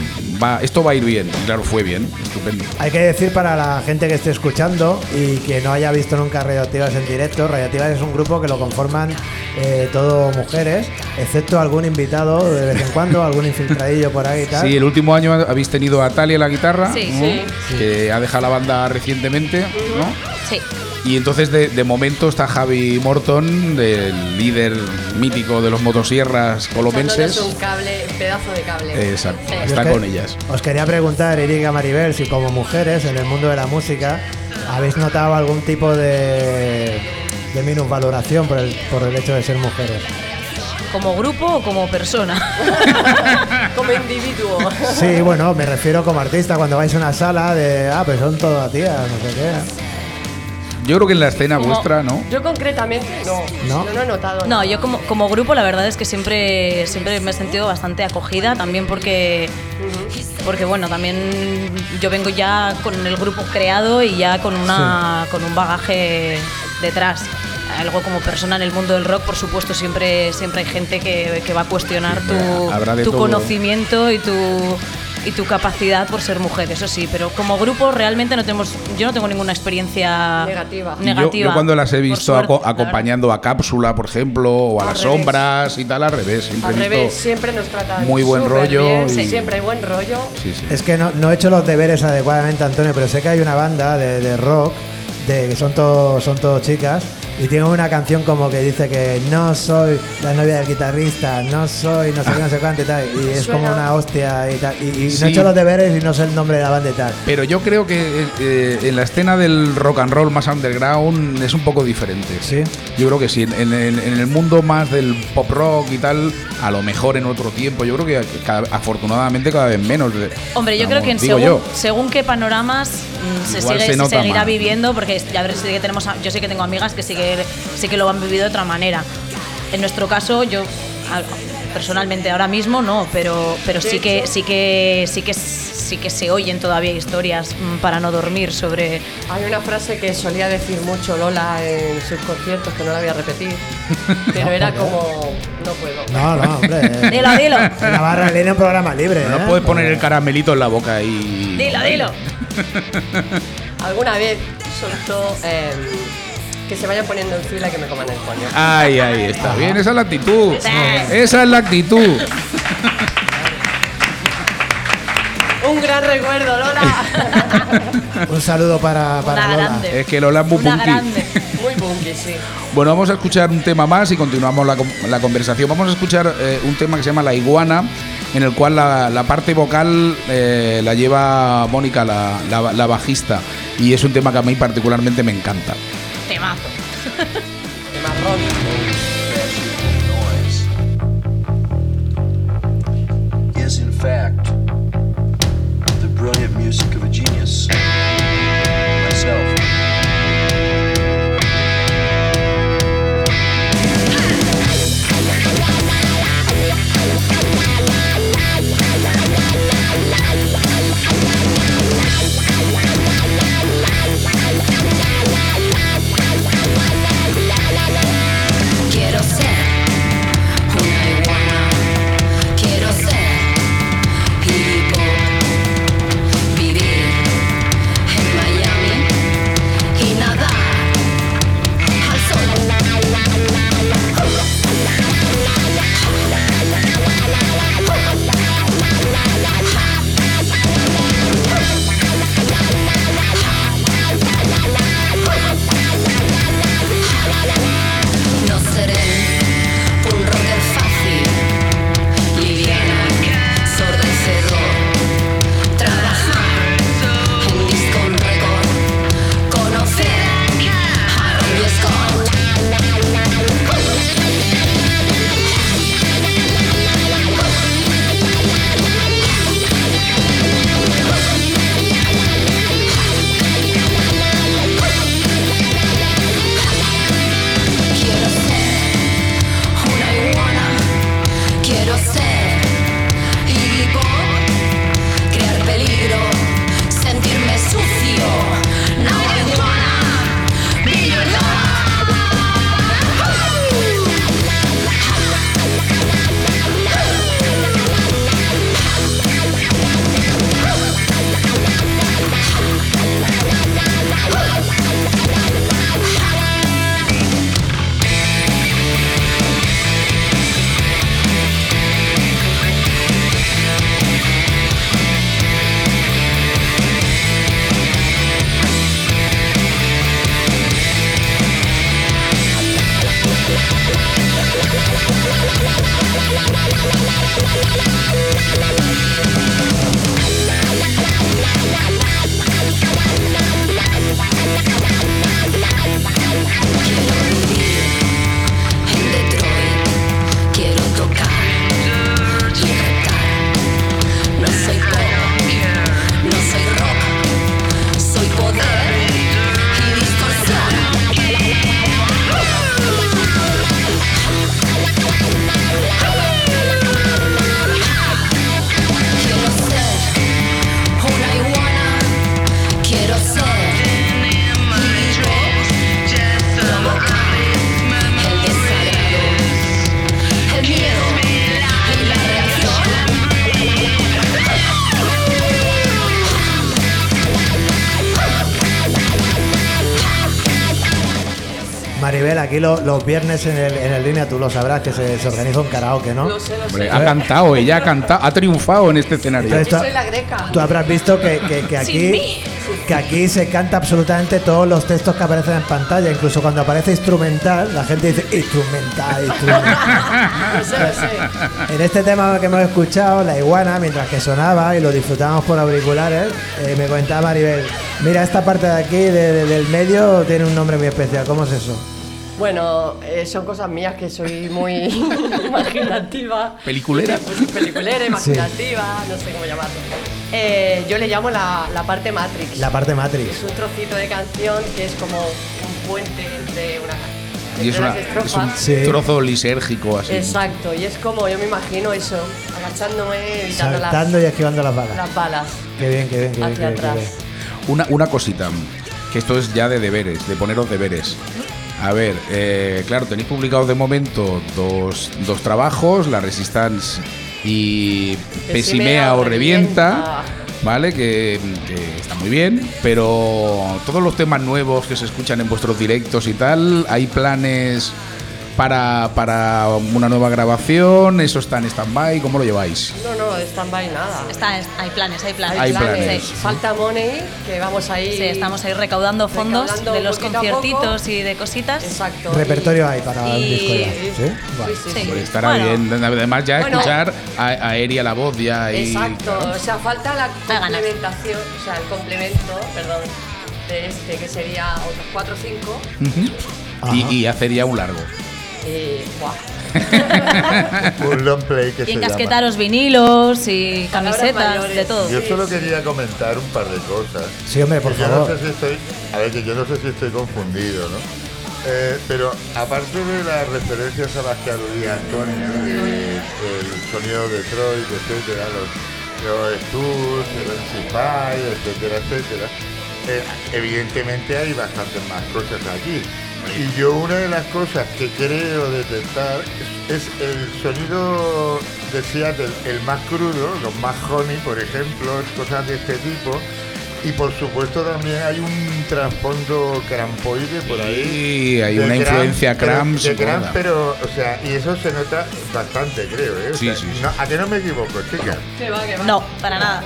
va, esto va a ir bien. Y claro, fue bien, estupendo. Hay que decir para la gente que esté escuchando y que no haya visto nunca Radioactivas en directo, Radioactivas es un grupo que lo conforman eh, todo mujeres, excepto algún invitado de vez en cuando, algún infiltradillo por ahí y tal. Sí, el último año habéis tenido a Talia la guitarra, Sí, ¿no? sí. que ha dejado la banda recientemente, ¿no? Sí. Y entonces de, de momento está Javi Morton, el líder mítico de los motosierras colomenses. un cable, pedazo de cable. Exacto, Sí. está que con ellas. Os quería preguntar, Erika Maribel, si como mujeres en el mundo de la música habéis notado algún tipo de, de minusvaloración por el, por el hecho de ser mujeres. ¿Como grupo o como persona? Como individuo. Sí, bueno, me refiero como artista, cuando vais a una sala de, ah, pues son todas tías, no sé qué. Yo creo que en la escena Como- vuestra, ¿no? Yo concretamente no, ¿No? no, lo he notado. No, yo como, como grupo la verdad es que siempre, siempre me he sentido bastante acogida, también porque, porque bueno, también yo vengo ya con el grupo creado y ya con, una, con un bagaje detrás. Algo como persona en el mundo del rock, por supuesto, siempre, siempre hay gente que, que va a cuestionar tu, tu todo. conocimiento y tu, y tu capacidad por ser mujer, eso sí, pero como grupo realmente no tenemos, yo no tengo ninguna experiencia Negativa. Negativa, Yo, yo cuando las he visto suerte, aco- acompañando a Cápsula, por ejemplo, o a Al las revés. sombras y tal, al revés. Siempre Al revés, siempre nos tratan muy buen rollo bien, y- sí, siempre hay buen rollo. Sí, sí. Es que no, no he hecho los deberes adecuadamente, Antonio, pero sé que hay una banda de, de rock, de, que son todos son todo chicas, Y tiene una canción como que dice que no soy la novia del guitarrista, no soy no sé qué, no sé cuánto y tal. Y es como una hostia y tal. Y, y no he hecho los deberes y no sé el nombre de la banda y tal. Pero yo creo que eh, en la escena del rock and roll más underground es un poco diferente. Sí. Yo creo que sí. En, en el, en el mundo más del pop rock y tal, a lo mejor en otro tiempo, yo creo que cada- afortunadamente cada vez menos. de- Hombre, yo vamos, creo que en según, yo. según qué panoramas mm, se, sigue, se se nota seguirá más. viviendo, porque ya ver sí que tenemos, a- yo sí que tengo amigas que sí que, sí que lo han vivido de otra manera. En nuestro caso, yo personalmente ahora mismo no, pero, pero sí que sí que sí que sí que se oyen todavía historias mm, para no dormir sobre Hay una frase que solía decir mucho Lola en sus conciertos, que no la voy a repetir, pero era como, no puedo. No, no, hombre. eh. Dilo, dilo. En la barra viene un programa libre. No ¿eh? puedes poner el caramelito en la boca y. Dilo, dilo. Alguna vez soltó eh, que se vayan poniendo en fila y que me coman el coño. Ay, ahí está. Bien, esa es la actitud. Esa es la actitud. Un gran recuerdo, Lola. Un saludo para, para Una Lola. grande. Es que Lola es muy Una punky. grande. Muy bunky, sí. Bueno, vamos a escuchar un tema más y continuamos la, la conversación. Vamos a escuchar eh, un tema que se llama La Iguana, en el cual la, la parte vocal eh, la lleva Mónica, la, la- la bajista. Y es un tema que a mí particularmente me encanta. Temazo. Aquí lo- los viernes en el, en el línea, tú lo sabrás, que se, se organiza un karaoke, ¿no? Lo sé, lo Hombre, sé. ha cantado, ella ha cantado, ha triunfado en este escenario. Entonces, Yo tú- soy la greca. Tú habrás visto que, que- que Sin mí. aquí, que aquí se canta absolutamente todos los textos que aparecen en pantalla. Incluso cuando aparece instrumental, la gente dice instrumental, instrumental. En este tema que hemos escuchado, la iguana, mientras que sonaba y lo disfrutábamos por auriculares, eh, me comentaba Maribel, mira, esta parte de aquí, de- de- del medio, tiene un nombre muy especial. ¿Cómo es eso? Bueno, eh, son cosas mías que soy muy imaginativa. Peliculera. Pues, peliculera, imaginativa, no sé cómo llamarlo. Eh, yo le llamo la, la parte Matrix. La parte Matrix. Es un trocito de canción que es como un puente entre una Y es, entre una- las es un. Sí. trozo lisérgico así. Exacto, y es como yo me imagino eso, agachándome, evitando las, Saltando y esquivando las balas. las balas Qué bien, qué bien, qué bien. hacia qué bien, qué atrás. bien. Una, una cosita, que esto es ya de deberes, de poneros deberes. A ver, eh, claro, tenéis publicados de momento dos, dos trabajos, La Resistance y Pesimea o Revienta, ¿vale? Que, que está muy bien, pero todos los temas nuevos que se escuchan en vuestros directos y tal, ¿hay planes para, para una nueva grabación? ¿Eso está en stand-by? ¿Cómo lo lleváis? No, no, stand-by nada. Está, es- hay planes, hay planes. Hay planes. Sí. Falta money, que vamos ahí. Sí, estamos ahí recaudando fondos Recaudando de los conciertitos y de cositas. Exacto. Repertorio hay para un Y- disco ya. Sí, ¿Sí? Vale. sí, Sí. sí. Pues estará Bueno. bien. Además, ya Bueno. escuchar a, a Eri a la voz ya y. Exacto, claro. o sea, falta la complementación, o sea, el complemento, perdón, de este, que sería otros 4 o 5. Ujú. Ajá. Y, y hacer ya un largo. Y, buah. Un long play que Y se encasquetaros vinilos y camisetas, de todo. Yo solo sí. quería comentar un par de cosas. Sí, hombre, por Que yo favor. no sé si estoy, a ver, que yo no sé si estoy confundido, ¿no? Eh, pero aparte de las referencias a las que aludía Antonio, el sonido de Detroit, etcétera, los, los Tours, el MC5, etcétera, etcétera, eh, evidentemente hay bastantes más cosas aquí. Y yo una de las cosas que creo detectar es, es el sonido de Seattle, el más crudo, los más honey, por ejemplo, cosas de este tipo. Y por supuesto también hay un trasfondo crampoide por ahí. Sí, hay una influencia pero- Cramp de pero, o sea, y eso se nota bastante, creo, ¿eh? O Sí, sea, sí, sí. no- ¿A que no me equivoco, chica? Que va, que va. No, para nada.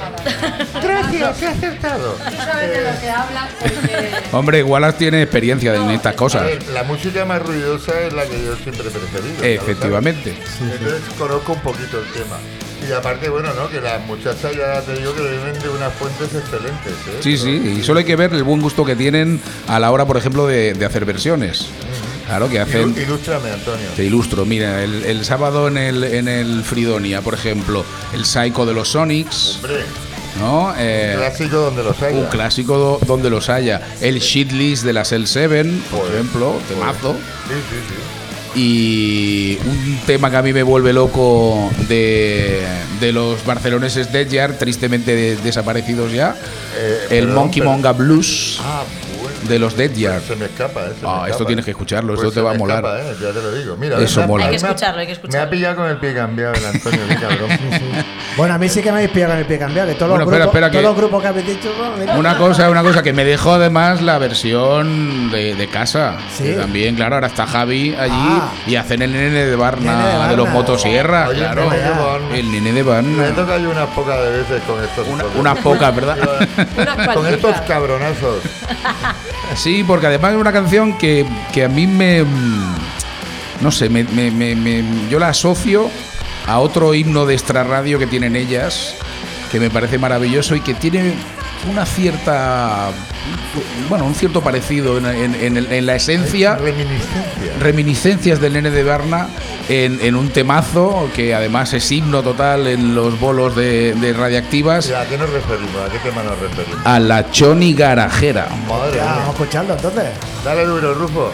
Gracias, he acertado. Tú sabes de lo que hablas porque... Hombre, Wallace tiene experiencia en estas A cosas. ver, la música más ruidosa es la que yo siempre he preferido. Efectivamente. Entonces conozco un poquito el tema. Y aparte, bueno, ¿no? Que las muchachas ya te digo que vienen de unas fuentes excelentes, ¿eh? Sí, sí, y solo hay que ver el buen gusto que tienen a la hora, por ejemplo, de, de hacer versiones. Claro, que hacen. Ilústrame, Antonio. Te ilustro, mira, el, el sábado en el, en el Fridonia, por ejemplo, el Psycho de los Sonics, Hombre, ¿no? Eh, clásico donde los haya. un clásico do- donde los haya. El Shitlist de la Cell 7, por Joder, ejemplo, temazo. Sí, sí, sí. Y un tema que a mí me vuelve loco de, de los barceloneses Dead Yard, tristemente de- desaparecidos ya, Eh, el perdón, Monkey pero- Monga Blues Ah, de los Dead Yard. Se me escapa, ¿eh? Se me Ah, esto escapa. tienes que escucharlo, esto Pues te va a me molar. escapa, ¿eh? Ya te lo digo. Mira, Eso me ha- mola. Hay que me ha- escucharlo, hay que Me escucharlo. ha pillado con el pie cambiado el Antonio, qué cabrón. Bueno, a mí sí que me habéis pillado con el pie cambiado, que todos, Bueno, los, espera, grupos, espera, que- los grupos que habéis dicho... mira. Una cosa, una cosa que me dejó además la versión de, de casa. Sí. Que también, claro, ahora está Javi allí Ah. y hacen el nene de Barna, Nene de de, los motosierras, Oye, claro. nene de Barna. El nene de Me he Barna. tocado yo unas pocas de veces con estos. Una- unas pocas, ¿verdad? Con estos cabronazos. Sí, porque además es una canción que, que a mí me. mm, No sé, me, me- me- me- yo la asocio a otro himno de extra radio que tienen ellas, que me parece maravilloso y que tiene una cierta. Bueno, un cierto parecido en, en- en el- en la esencia. Reminiscencia. Reminiscencias del nene de Barna en, en un temazo que además es himno total en los bolos de, de radiactivas ¿Y ¿A qué nos referimos? ¿A qué tema nos referimos? a la Choni Garajera. Madre Ya, mía. vamos a escucharlo entonces. Dale duro, Rufo.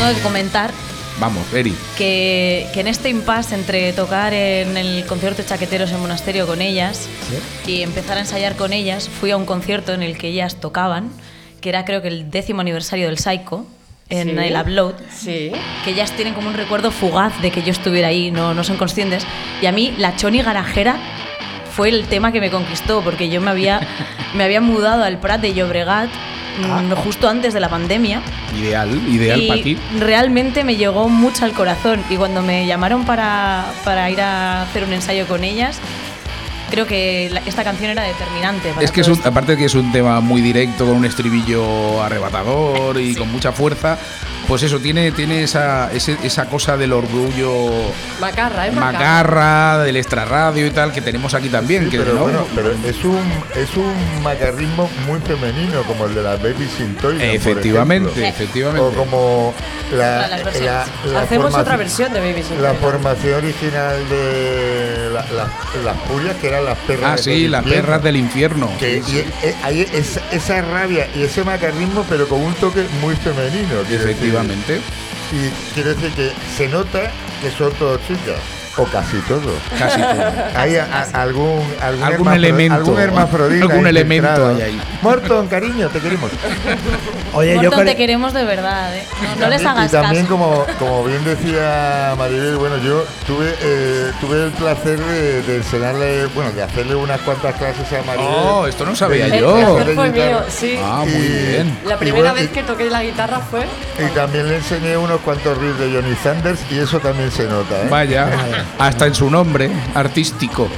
Tengo que comentar Vamos, Eri. que, que en este impasse entre tocar en el concierto de Chaqueteros en Monasterio con ellas y empezar a ensayar con ellas, fui a un concierto en el que ellas tocaban, que era creo que el décimo aniversario del Psycho, en Sí. el Upload, Sí. que ellas tienen como un recuerdo fugaz de que yo estuviera ahí, no, no son conscientes. Y a mí la Choni Garajera fue el tema que me conquistó, porque yo me había, me había mudado al Prat de Llobregat mm, justo antes de la pandemia. Ideal, ideal para ti. realmente me llegó mucho al corazón. Y cuando me llamaron para, para ir a hacer un ensayo con ellas, creo que la- esta canción era determinante. Para Es que es un- aparte de que es un tema muy directo, con un estribillo arrebatador y con mucha fuerza, pues eso, tiene, tiene esa, ese- esa cosa del orgullo Macarra, ¿eh? Macarra. macarra, del extrarradio y tal, que tenemos aquí también. Sí, que pero ¿no? bueno, pero es un es un macarrismo muy femenino, como el de las Baby por Efectivamente, efectivamente. O como la, la- la Hacemos formación- otra versión de Baby La Sintoidan. formación original de la- la- las Purias, que eran las perras Ah, del sí, las infierno. perras del infierno. Que, Sí, y, hay esa, esa rabia y ese macarrismo, pero con un toque muy femenino. decir. Y quiero decir que se nota que son todos chicas. O casi todo. Casi todo. Hay a- a- algún, algún, Algún hermafro- elemento. Algún hermafrodita. Algún elemento hay ahí. Morton, cariño, te queremos. Oye, yo Morton, te queremos de verdad, ¿eh? No, no les Y hagas también, caso. como, como bien decía Maribel, bueno, yo tuve eh, tuve el placer de, de enseñarle, bueno, de hacerle unas cuantas clases a Maribel. Oh, esto no sabía De- yo. placer fue mío, sí. Ah, muy Y- bien. La y primera bueno, vez que toqué la guitarra fue. Y, y también le enseñé unos cuantos riffs de Johnny Sanders y eso también se nota, ¿eh? Vaya, hasta en su nombre, artístico.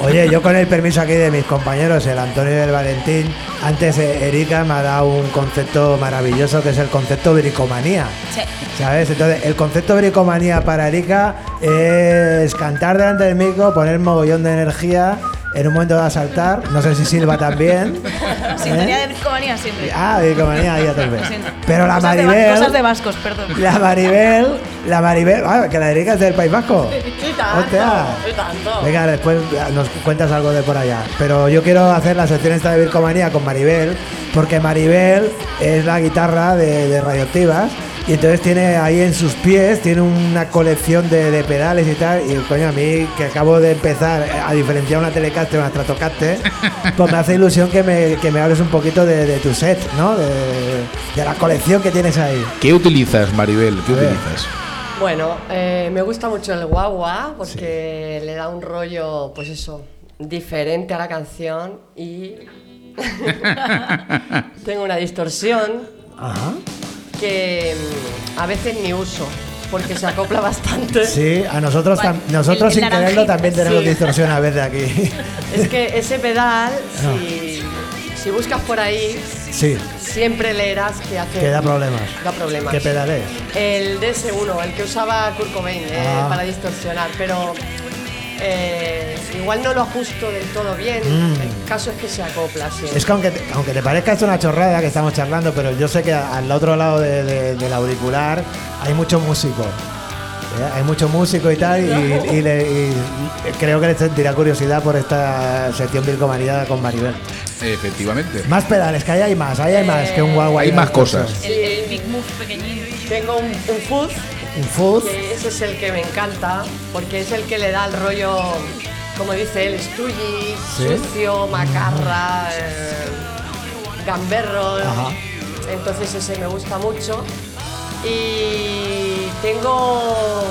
Oye, yo con el permiso aquí de mis compañeros, el Antonio y el Valentín, antes Erika me ha dado un concepto maravilloso que es el concepto bricomanía. Sí. ¿Sabes? Entonces, el concepto bricomanía para Erika es cantar delante del micro, poner mogollón de energía, en un momento de saltar, no sé si Silva también. Sintonía ¿eh? de bricomanía siempre. Ah, bricomanía, ahí a tope. Pero la Cosas de va- Maribel, Cosas de vascos, perdón. la Maribel, la Maribel, ah, que la es del País Vasco. Y tanto, Hostia. y tanto. Venga, después nos cuentas algo de por allá. Pero yo quiero hacer la sección esta de Vircomanía con Maribel, porque Maribel es la guitarra de, de Radioactivas. Y entonces tiene ahí en sus pies, tiene una colección de, de pedales y tal. Y coño, a mí que acabo de empezar a diferenciar una Telecaster, una Stratocaster, pues me hace ilusión que me, que me hables un poquito de, de tu set, ¿no? De, de la colección que tienes ahí. ¿Qué utilizas, Maribel? ¿Qué utilizas? Bueno, eh, me gusta mucho el guagua porque le da un rollo, pues eso, diferente a la canción y tengo una distorsión Ajá. Que mm, a veces ni uso porque se acopla bastante. Sí, a nosotros, nosotros El- el sin quererlo también tenemos sí. distorsión a veces aquí. Es que ese pedal, No. si, si buscas por ahí, Sí, siempre leerás que hace... que da problemas. Da problemas. ¿Qué pedal es? El DS1, el que usaba Kurt Cobain eh, Ah. para distorsionar, pero eh, igual no lo ajusto del todo bien. Mm. El caso es que se acopla siempre. Es que aunque te, aunque te parezca esto una chorrada que estamos charlando, pero yo sé que al otro lado de- de- del auricular hay mucho músico. ¿eh? Hay mucho músico y tal, y, y le- y creo que le sentirá curiosidad por esta sección Vircomanía con Maribel. Efectivamente. Más pedales, que ahí hay más, ahí hay más que un guagua. Hay más cosas. El, el Big Move pequeñín. Tengo un, un fuzz, Que ese es el que me encanta, porque es el que le da el rollo, como dice él, estulli, Sí. sucio, macarra, eh, gamberro. Ajá. Entonces ese me gusta mucho. Y tengo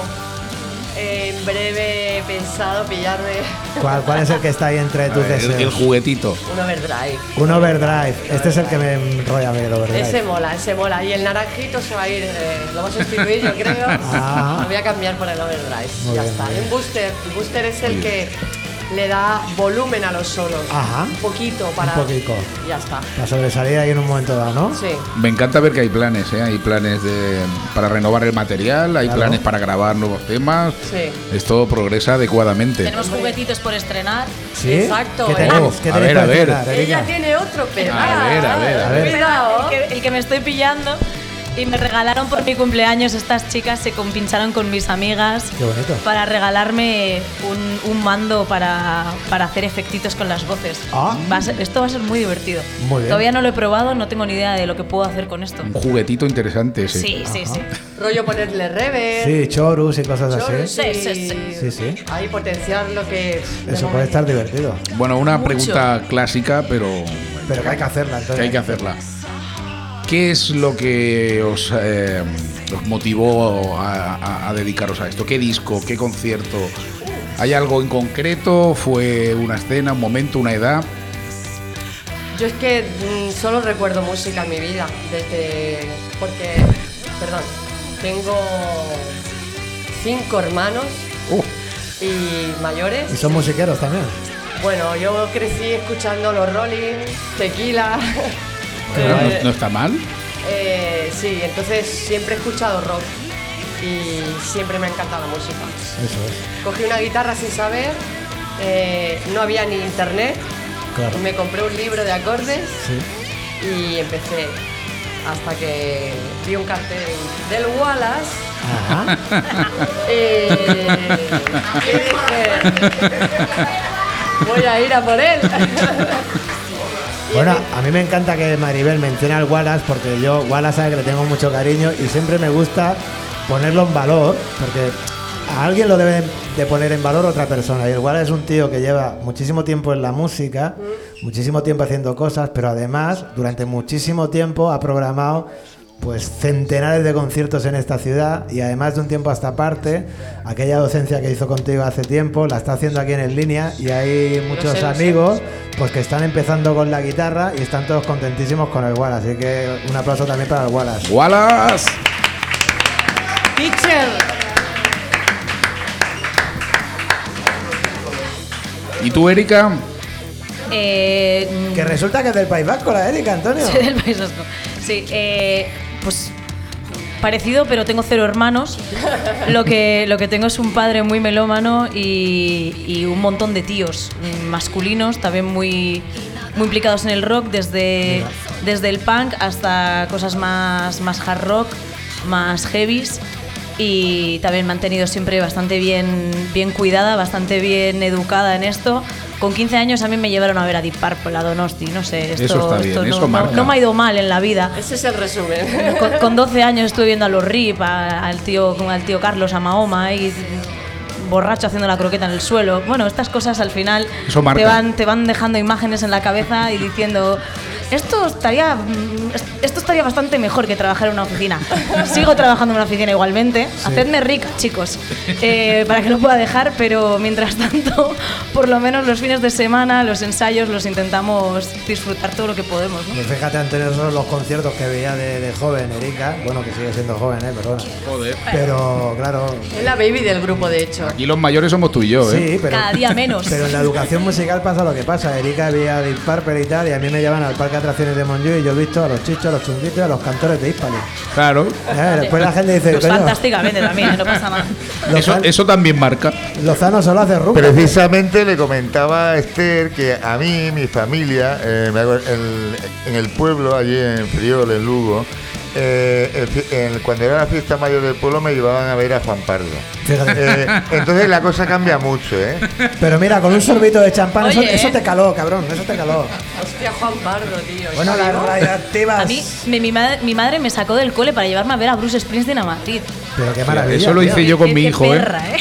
en breve pensado pillarme ¿Cuál, cuál es el que está ahí entre tus ver, el, el deseos? juguetito. un overdrive. Un overdrive. Este es el que me enrolla a mí, el overdrive. Ese mola, ese mola. Y el naranjito se va a ir, eh, lo vamos a sustituir, yo creo. Ah. Lo voy a cambiar por el overdrive. Muy ya bien, está. un booster. El booster es el que le da volumen a los solos. Ajá. Un poquito para. Un poquito. Ya está. La sobresalida ahí en un momento dado, ¿no? Sí. Me encanta ver que hay planes, ¿eh? Hay planes de, para renovar el material, hay Claro. planes para grabar nuevos temas. Sí. Esto progresa adecuadamente. Tenemos juguetitos por estrenar. Sí. Exacto, ¿Qué ¿eh? Oh, ¿Qué a ver, a ver. Ella tiene otro pedal. A ver, a ver, a ver. Cuidado. El que, el que me estoy pillando Y me regalaron por mi cumpleaños estas chicas, se compincharon con mis amigas Qué bonito. para regalarme un, un mando para, para hacer efectitos con las voces. Ah. Va a ser- esto va a ser muy divertido. Muy bien. Todavía no lo he probado, no tengo ni idea de lo que puedo hacer con esto. Un juguetito interesante ese. Sí, sí, sí. Rollo ponerle reverb. Sí, chorus y cosas así. chorus Sí, y- sí, sí. Sí, sí. Ahí potenciar lo que. Eso puede estar divertido. Bueno, una Mucho. pregunta clásica, pero Pero que hay que hacerla, que entonces. hay que hacerla. ¿Qué es lo que os, eh, os motivó a, a- a dedicaros a esto? ¿Qué disco? ¿Qué concierto? ¿Hay algo en concreto? ¿Fue una escena, un momento, una edad? Yo es que mm, solo recuerdo música en mi vida, desde. porque. Perdón, tengo cinco hermanos Uh, y mayores. Y son musiqueros también. Bueno, yo crecí escuchando los Rolling, Tequila. No, Eh, no está mal. eh, sí, entonces siempre he escuchado rock y siempre me ha encantado la música. Eso es. Cogí una guitarra sin saber, eh, no había ni internet, Claro. me compré un libro de acordes Sí. y empecé hasta que vi un cartel del Wallace Ajá. y dije, voy a ir a por él. Bueno, a mí me encanta que Maribel mencione al Wallace porque yo, Wallace sabe que le tengo mucho cariño y siempre me gusta ponerlo en valor porque a alguien lo debe de poner en valor otra persona. Y el Wallace es un tío que lleva muchísimo tiempo en la música, muchísimo tiempo haciendo cosas, pero además durante muchísimo tiempo ha programado pues centenares de conciertos en esta ciudad y además de un tiempo a esta parte, aquella docencia que hizo contigo hace tiempo, la está haciendo aquí en línea y hay muchos sé, amigos pues que están empezando con la guitarra y están todos contentísimos con el Wallace. Así que un aplauso también para el Wallace. ¡Wallace! Teacher. ¿Y tú, Erika? Eh, Que resulta que es del País Vasco la Erika, Antonio. Soy del País Vasco. Sí, eh, pues parecido, pero tengo cero hermanos. Lo que, lo que tengo es un padre muy melómano y, un montón de tíos masculinos, también muy, muy implicados en el rock, desde, desde el punk hasta cosas más, más hard rock, más heavies. Y también me han tenido siempre bastante bien, bien cuidada, bastante bien educada en esto. Con 15 años a mí me llevaron a ver a Deep Purple, a Donosti, no sé. Esto, Eso está bien, esto no- eso no- marca. no me ha ido mal en la vida. Ese es el resumen. Con, con 12 años estuve viendo a los RIP, a- al tío, con al tío Carlos, a Mahoma y borracho haciendo la croqueta en el suelo. Bueno, estas cosas al final Eso marca. te van, te van dejando imágenes en la cabeza y diciendo esto estaría mm, esto estaría bastante mejor que trabajar en una oficina. Sigo trabajando en una oficina igualmente. Hacedme rica, chicos, eh, para que lo pueda dejar, pero mientras tanto, por lo menos los fines de semana, los ensayos, los intentamos disfrutar todo lo que podemos. ¿no? Pues fíjate, son los conciertos que veía de, de joven, Erika. Bueno, que sigue siendo joven, ¿eh? Perdona. Joder. Pero, claro. Es la baby del grupo, de hecho. Aquí los mayores somos tú y yo, ¿eh? Sí, pero. Cada día menos. Pero en la educación musical pasa lo que pasa. Erika veía Deep Purple y tal, y a mí me llevan al parque de atracciones de Monjuy y yo he visto a los chichos, a los chunguitos y a los cantores de Hispali. Claro. Eh, después la gente dice, Pues fantásticamente también, no pasa nada. Eso, eso también marca. Lozano solo hace rumbo. Precisamente le comentaba a Esther que a mí, mi familia, eh, en el pueblo, allí en Friol, en Lugo, eh, el el- cuando era la fiesta mayor del pueblo me llevaban a ver a Juan Pardo. Eh, entonces la cosa cambia mucho, ¿eh? Pero mira, con un sorbito de champán, eso, Oye, eso ¿eh? te caló, cabrón, eso te caló. Hostia, Juan Pardo, tío. Bueno, ¿está las radioactivas. A mí, mi, mi madre, mi madre me sacó del cole para llevarme a ver a Bruce Springsteen a Madrid. Pero qué maravilla. Eso lo tío. hice yo con Qué- mi qué hijo, ¿eh? perra, ¿eh?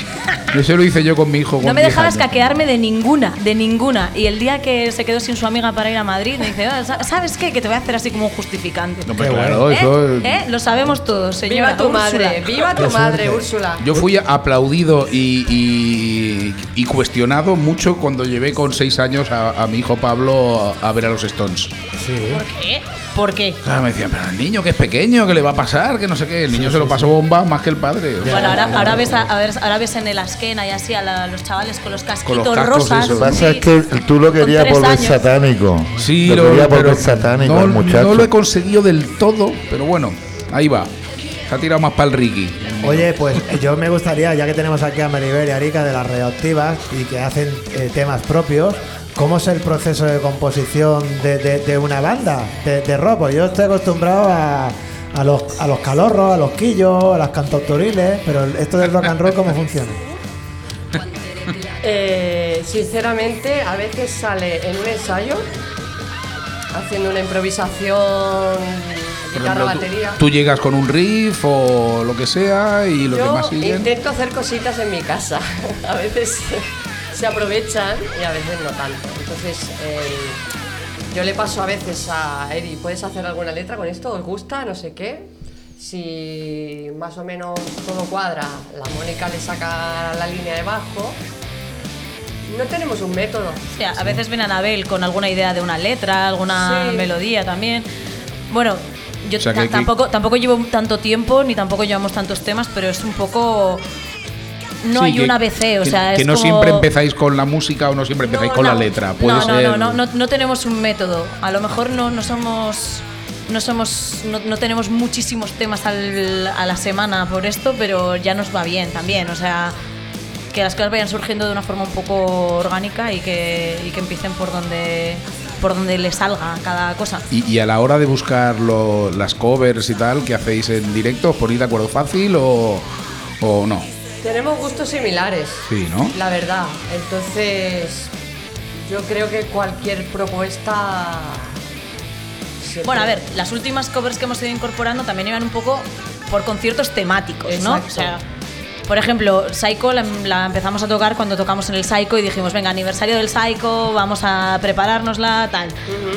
Eso lo hice yo con mi hijo. No con me 10 dejaba años. escaquearme de ninguna, de ninguna. Y el día que se quedó sin su amiga para ir a Madrid, me dice, "Ah, sa- ¿sabes qué? Que te voy a hacer así como un justificante. No, pero Qué claro, ¿Eh? eso. ¿Eh? Lo sabemos todos, señora. Viva tu Úrsula. madre, viva tu madre. Úrsula. Yo fui aplaudido y, y- y cuestionado mucho cuando llevé con seis años a, a mi hijo Pablo a, a ver a los Stones. Sí. ¿Por qué? ¿Por qué? Claro, me decían, pero el niño que es pequeño, ¿qué le va a pasar? Que no sé qué. El niño se lo pasó bomba más que el padre. O sea, Bueno, ahora, ahora, ves a, a ver, ahora ves en el Asquena y así a la- los chavales con los casquitos cascos rosas. Lo que pasa es que tú lo querías volver satánico. Sí, lo, lo, querías volver pero satánico no, al muchacho. no lo he conseguido del todo, pero bueno, ahí va. Se ha tirado más para el Ricky. Oye, pues eh, yo me gustaría, ya que tenemos aquí a Maribel y a Arica de las radioactivas y que hacen eh, temas propios, ¿cómo es el proceso de composición de, de- de una banda de, de rock? Pues yo estoy acostumbrado a, a los, a los calorros, a los quillos, a las cantautoriles, pero esto del rock and roll, ¿cómo funciona? Eh, sinceramente, a veces sale en un ensayo haciendo una improvisación, Por guitarra, ejemplo, tú- batería. Tú, llegas con un riff o lo que sea y los Yo demás siguen. intento hacer cositas en mi casa. a veces se aprovechan y a veces no tanto. Entonces, eh, yo le paso a veces a Eddie, ¿puedes hacer alguna letra con esto? ¿Os gusta? No sé qué. Si más o menos todo cuadra, la Mónica le saca la línea de bajo. No tenemos un método. O sea, a veces viene Anabel con alguna idea de una letra, alguna Sí. melodía también. Bueno, yo O sea, ta- que- que- tampoco, tampoco llevo tanto tiempo ni tampoco llevamos tantos temas, pero es un poco. No Sí, hay que- un ABC, o que- sea, que es no como- siempre empezáis con la música o no siempre empezáis No, con la letra. Puede no, no, ser. no, no, no, no tenemos un método. A lo mejor no, no somos. No somos. No, no tenemos muchísimos temas al- a la semana por esto, pero ya nos va bien también. O sea, que las cosas vayan surgiendo de una forma un poco orgánica y que, y que empiecen por donde por donde le salga cada cosa. Y, y a la hora de buscar lo- las covers y tal, ¿qué hacéis en directo? ¿Os ponéis de acuerdo fácil o, o no? Tenemos gustos similares. Sí, ¿no? La verdad. Entonces, yo creo que cualquier propuesta. se Bueno, a puede- ver, las últimas covers que hemos ido incorporando también iban un poco por conciertos temáticos, ¿no? Exacto. O sea, por ejemplo, Psycho la, la empezamos a tocar cuando tocamos en el Psycho y dijimos, venga, aniversario del Psycho, vamos a preparárnosla, tal.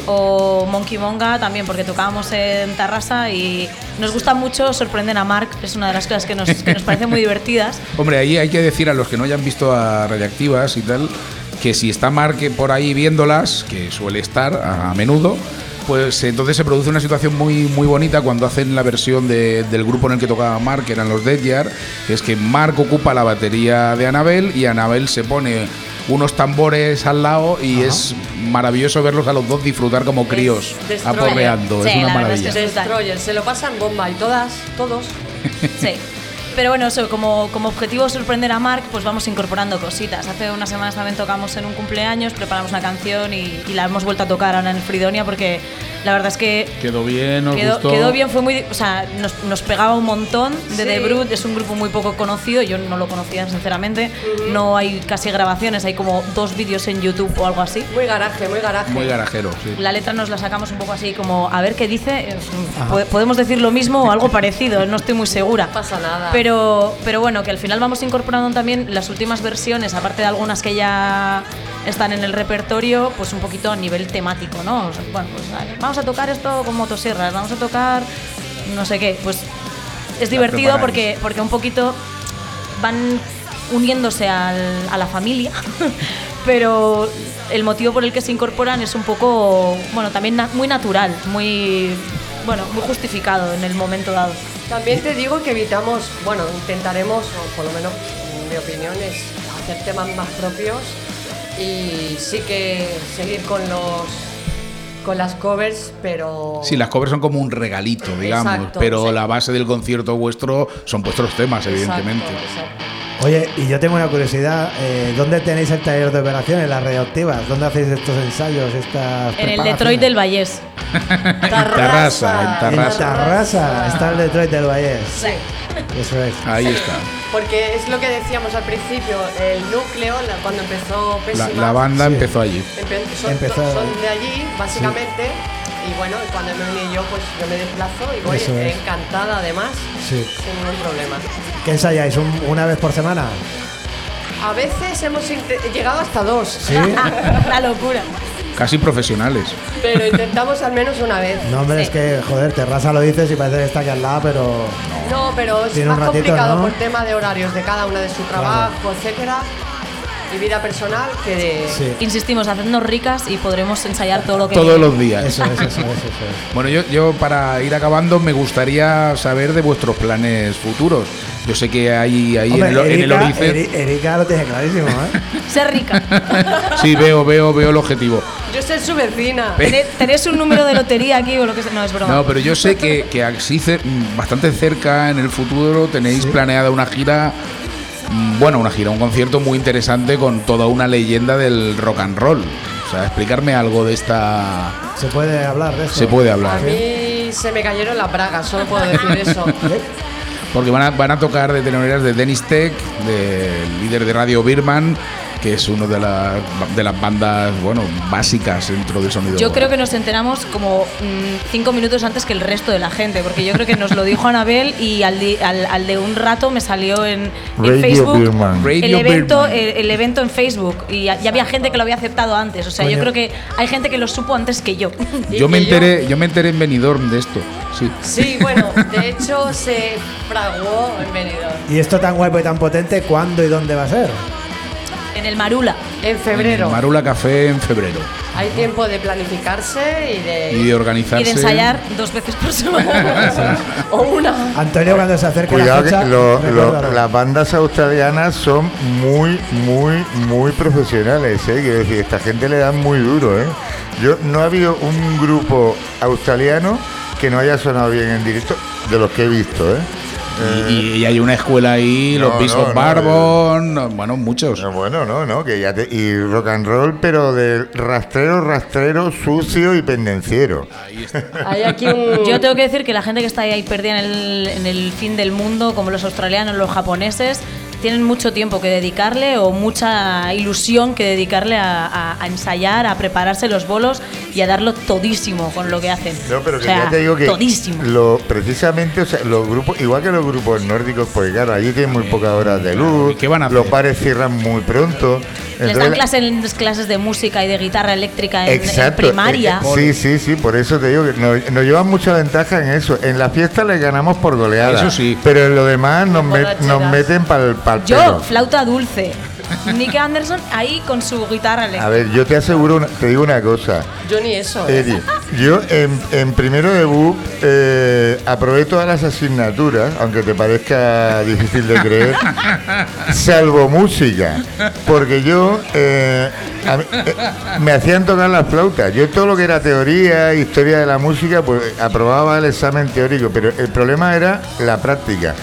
O Monkey Monga también, porque tocábamos en Tarrasa y nos gusta mucho sorprender a Mark, es una de las cosas que nos, que nos parecen muy divertidas. Hombre, ahí hay que decir a los que no hayan visto a Radiactivas y tal, que si está Mark por ahí viéndolas, que suele estar a menudo, pues entonces se produce una situación muy, muy bonita cuando hacen la versión de- del grupo en el que tocaba Mark, que eran los Dead Yard, que es que Mark ocupa la batería de Anabel y Anabel se pone unos tambores al lado y es maravilloso verlos a los dos disfrutar como críos, aporreando, Sí, es una es maravilla. que se lo pasan bomba y todas, todos. Sí. Pero bueno, eso, como, como objetivo sorprender a Mark, pues vamos incorporando cositas. Hace unas semanas también tocamos en un cumpleaños, preparamos una canción y, y la hemos vuelto a tocar ahora en Fridonia porque la verdad es que Quedó bien, os quedó, gustó. quedó bien, fue muy, o sea, nos, nos pegaba un montón de Sí. The Brute, es un grupo muy poco conocido, yo no lo conocía sinceramente, no hay casi grabaciones, hay como dos vídeos en YouTube o algo así. Muy garaje, muy garaje. Muy garajero, sí. La letra nos la sacamos un poco así como a ver qué dice. po- Podemos decir lo mismo o algo parecido, no estoy muy segura. No pasa nada. Pero, pero bueno, que al final vamos incorporando también las últimas versiones, aparte de algunas que ya están en el repertorio, pues un poquito a nivel temático, ¿no? O sea, bueno, pues vamos a tocar esto con motosierras, vamos a tocar no sé qué. Pues es divertido porque, porque un poquito van uniéndose al- a la familia, pero el motivo por el que se incorporan es un poco, bueno, también na- muy natural, muy, bueno, muy justificado en el momento dado. También te digo que evitamos, bueno, intentaremos, o por lo menos mi opinión es hacer temas más propios y sí que seguir con los con las covers, pero Sí, las covers son como un regalito, digamos, Exacto, pero sí. la base del concierto vuestro son vuestros temas, evidentemente. Exacto, exacto. Oye, y yo tengo una curiosidad, eh, ¿dónde tenéis el taller de operaciones, las radioactivas? ¿Dónde hacéis estos ensayos, estas En el? Detroit del Vallés. En Tarrasa, en En Tarrasa. Tarrasa, está el Detroit del Valle. Sí. Eso es. Ahí está. Porque es lo que decíamos al principio, el núcleo, la- cuando empezó La, Pésima, la banda Sí. empezó allí. empe- son, empezó- son de allí, básicamente. Y bueno, cuando me uní yo, pues yo me desplazo y voy Eso es. encantada además, Sí. sin ningún problema. ¿Qué ensayáis? ¿Un- ¿Una vez por semana? A veces hemos inte- llegado hasta dos, Sí. La locura. Casi profesionales. pero intentamos al menos una vez. No, hombre, es que, joder, Terrassa lo dices y parece que está aquí al lado, pero. No, pero es Tiene más ratito, complicado ¿no? por tema de horarios de cada una de su trabajo, etcétera, y vida personal que de. Sí. Insistimos, hacednos ricas y podremos ensayar todo lo que Todos los días. Eso es, eso es, eso es. Bueno, yo, yo para ir acabando me gustaría saber de vuestros planes futuros. Yo sé que hay ahí Hombre, en el, en el. Eri- Erika lo tiene clarísimo, ¿eh? Ser rica. Sí, veo, veo, veo el objetivo. Yo soy su vecina. Ve- Tené- ¿Tenéis un número de lotería aquí o lo que sea? No, es broma. No, pero yo sé que, que así bastante cerca en el futuro tenéis planeada una gira, bueno, una gira, un concierto muy interesante con toda una leyenda del rock and roll. O sea, explicarme algo de esta... Se puede hablar de eso. Se puede A hablar. mí se me cayeron las bragas, solo puedo decir eso. Porque van a, van a tocar de telenovelas de Dennis Tech, del líder de Radio Birman, que es uno de, las de las bandas bueno básicas dentro del sonido. Yo creo que nos enteramos como mm, cinco minutos antes que el resto de la gente, porque yo creo que nos lo dijo Anabel y al, di- al- al de un rato me salió en, Facebook el evento, Birman. el, el evento en Facebook y ya, ya había gente que lo había aceptado antes. O sea, yo creo que hay gente que lo supo antes que yo. Yo me enteré, yo me enteré en Benidorm de esto. Sí. Sí, bueno, de hecho se fraguó en Benidorm. Y esto tan guapo y tan potente, ¿cuándo y dónde va a ser? En el Marula. En febrero. Marula Café en febrero. Hay tiempo de planificarse y de, Y de organizarse. Y de ensayar dos veces por semana. o una. Antonio, cuando se acerque Cuidado la que fecha, lo- lo- recuérdalo. las bandas australianas son muy, muy, muy profesionales, ¿eh? Quiero decir, esta gente le dan muy duro, ¿eh? Yo no ha habido un grupo australiano que no haya sonado bien en directo de los que he visto, ¿eh? Y, y- y hay una escuela ahí, No, los Beast no, of no, Barbon, bueno, muchos. No, bueno, no, no, que ya te- y rock and roll, pero de rastrero, rastrero, sucio y pendenciero. Hay aquí un. Yo tengo que decir que la gente que está ahí perdida en el, en el fin del mundo, como los australianos, los japoneses, tienen mucho tiempo que dedicarle o mucha ilusión que dedicarle a, a- a ensayar, a prepararse los bolos y a darlo todísimo con lo que hacen. No, pero O que sea, ya te digo que todísimo. lo, precisamente, o sea, los grupos, igual que los grupos nórdicos, porque claro, allí tienen muy pocas horas de luz, ¿Qué van a los bares cierran muy pronto. Les dan clases, clases de música y de guitarra eléctrica en, en Exacto, primaria. eh, sí, sí, sí, por eso te digo que nos, nos llevan mucha ventaja en eso. En la fiesta les ganamos por goleada. Eso sí. Pero en lo demás nos, met- nos meten para el Yo, flauta dulce. Nick Anderson ahí con su guitarra eléctrica. A ver, yo te aseguro, una- te digo una cosa. Yo ni eso. ¿eh? Eri, yo en, en primero de BUP eh, aprobé todas las asignaturas, aunque te parezca difícil de creer, salvo música, porque yo eh, a mí- eh, me hacían tocar las flautas. Yo todo lo que era teoría, historia de la música, pues aprobaba el examen teórico, pero el problema era la práctica.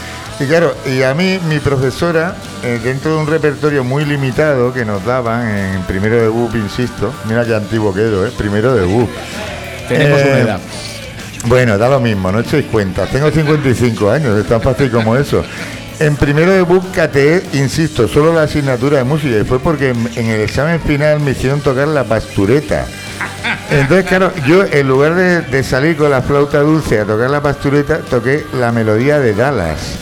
Y claro, y a mí mi profesora, eh, dentro de un repertorio muy limitado que nos daban en primero de BUP, insisto, mira qué antiguo quedo, ¿eh? Primero de BUP. Tenemos Eh, una edad. Bueno, da lo mismo, no echéis cuenta. Tengo 55 años, es tan fácil como eso. En primero de BUP cateé, insisto, solo la asignatura de música y fue porque en, en el examen final me hicieron tocar la pastureta. Entonces, claro, yo en lugar de, de salir con la flauta dulce a tocar la pastureta, toqué la melodía de Dallas.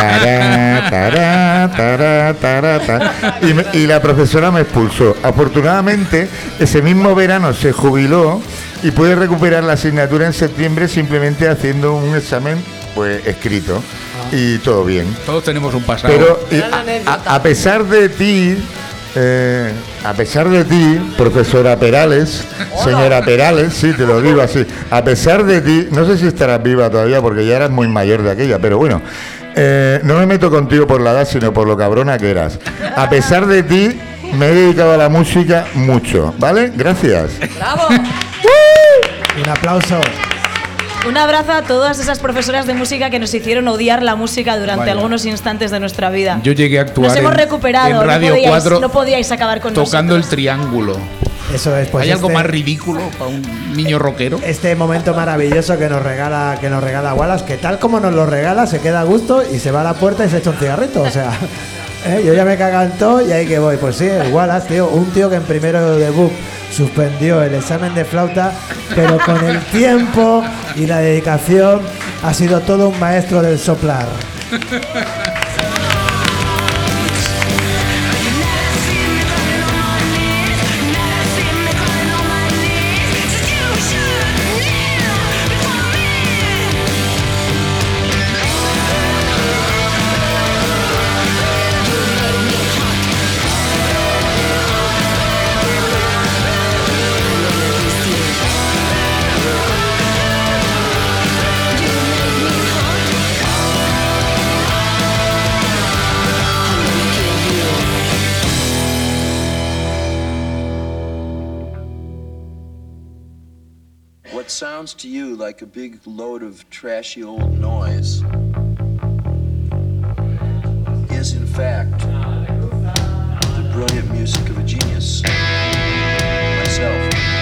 Tará, tará, tará, tará, tará. Y, me- y la profesora me expulsó. Afortunadamente, ese mismo verano se jubiló y pude recuperar la asignatura en septiembre simplemente haciendo un examen pues escrito y todo bien. Todos tenemos un pasado. Pero y Gran a, anécdota. a- a pesar de ti, eh, a pesar de ti, profesora Perales, señora Perales, sí, te lo digo así, a pesar de ti, no sé si estarás viva todavía porque ya eras muy mayor de aquella, pero bueno, eh, no me meto contigo por la edad, sino por lo cabrona que eras. A pesar de ti, me he dedicado a la música mucho, ¿vale? Gracias. ¡Bravo! Un aplauso. Un abrazo a todas esas profesoras de música que nos hicieron odiar la música durante Vaya. algunos instantes de nuestra vida. Yo llegué a actuar Nos hemos en- recuperado, en no Radio podíais- 4 no podíais acabar con tocando el triángulo. Eso es, pues ¿Hay algo este- más ridículo para un niño rockero? este momento maravilloso que nos regala que nos regala Wallace, que tal como nos lo regala, se queda a gusto y se va a la puerta y se echa un cigarrito. O sea, eh, yo ya me cagan todo y ahí que voy. Pues sí, el Wallace, tío, un tío que en primero de book suspendió el examen de flauta, pero con el tiempo y la dedicación ha sido todo un maestro del soplar. like a big load of trashy old noise is, in fact, the brilliant music of a genius. Myself.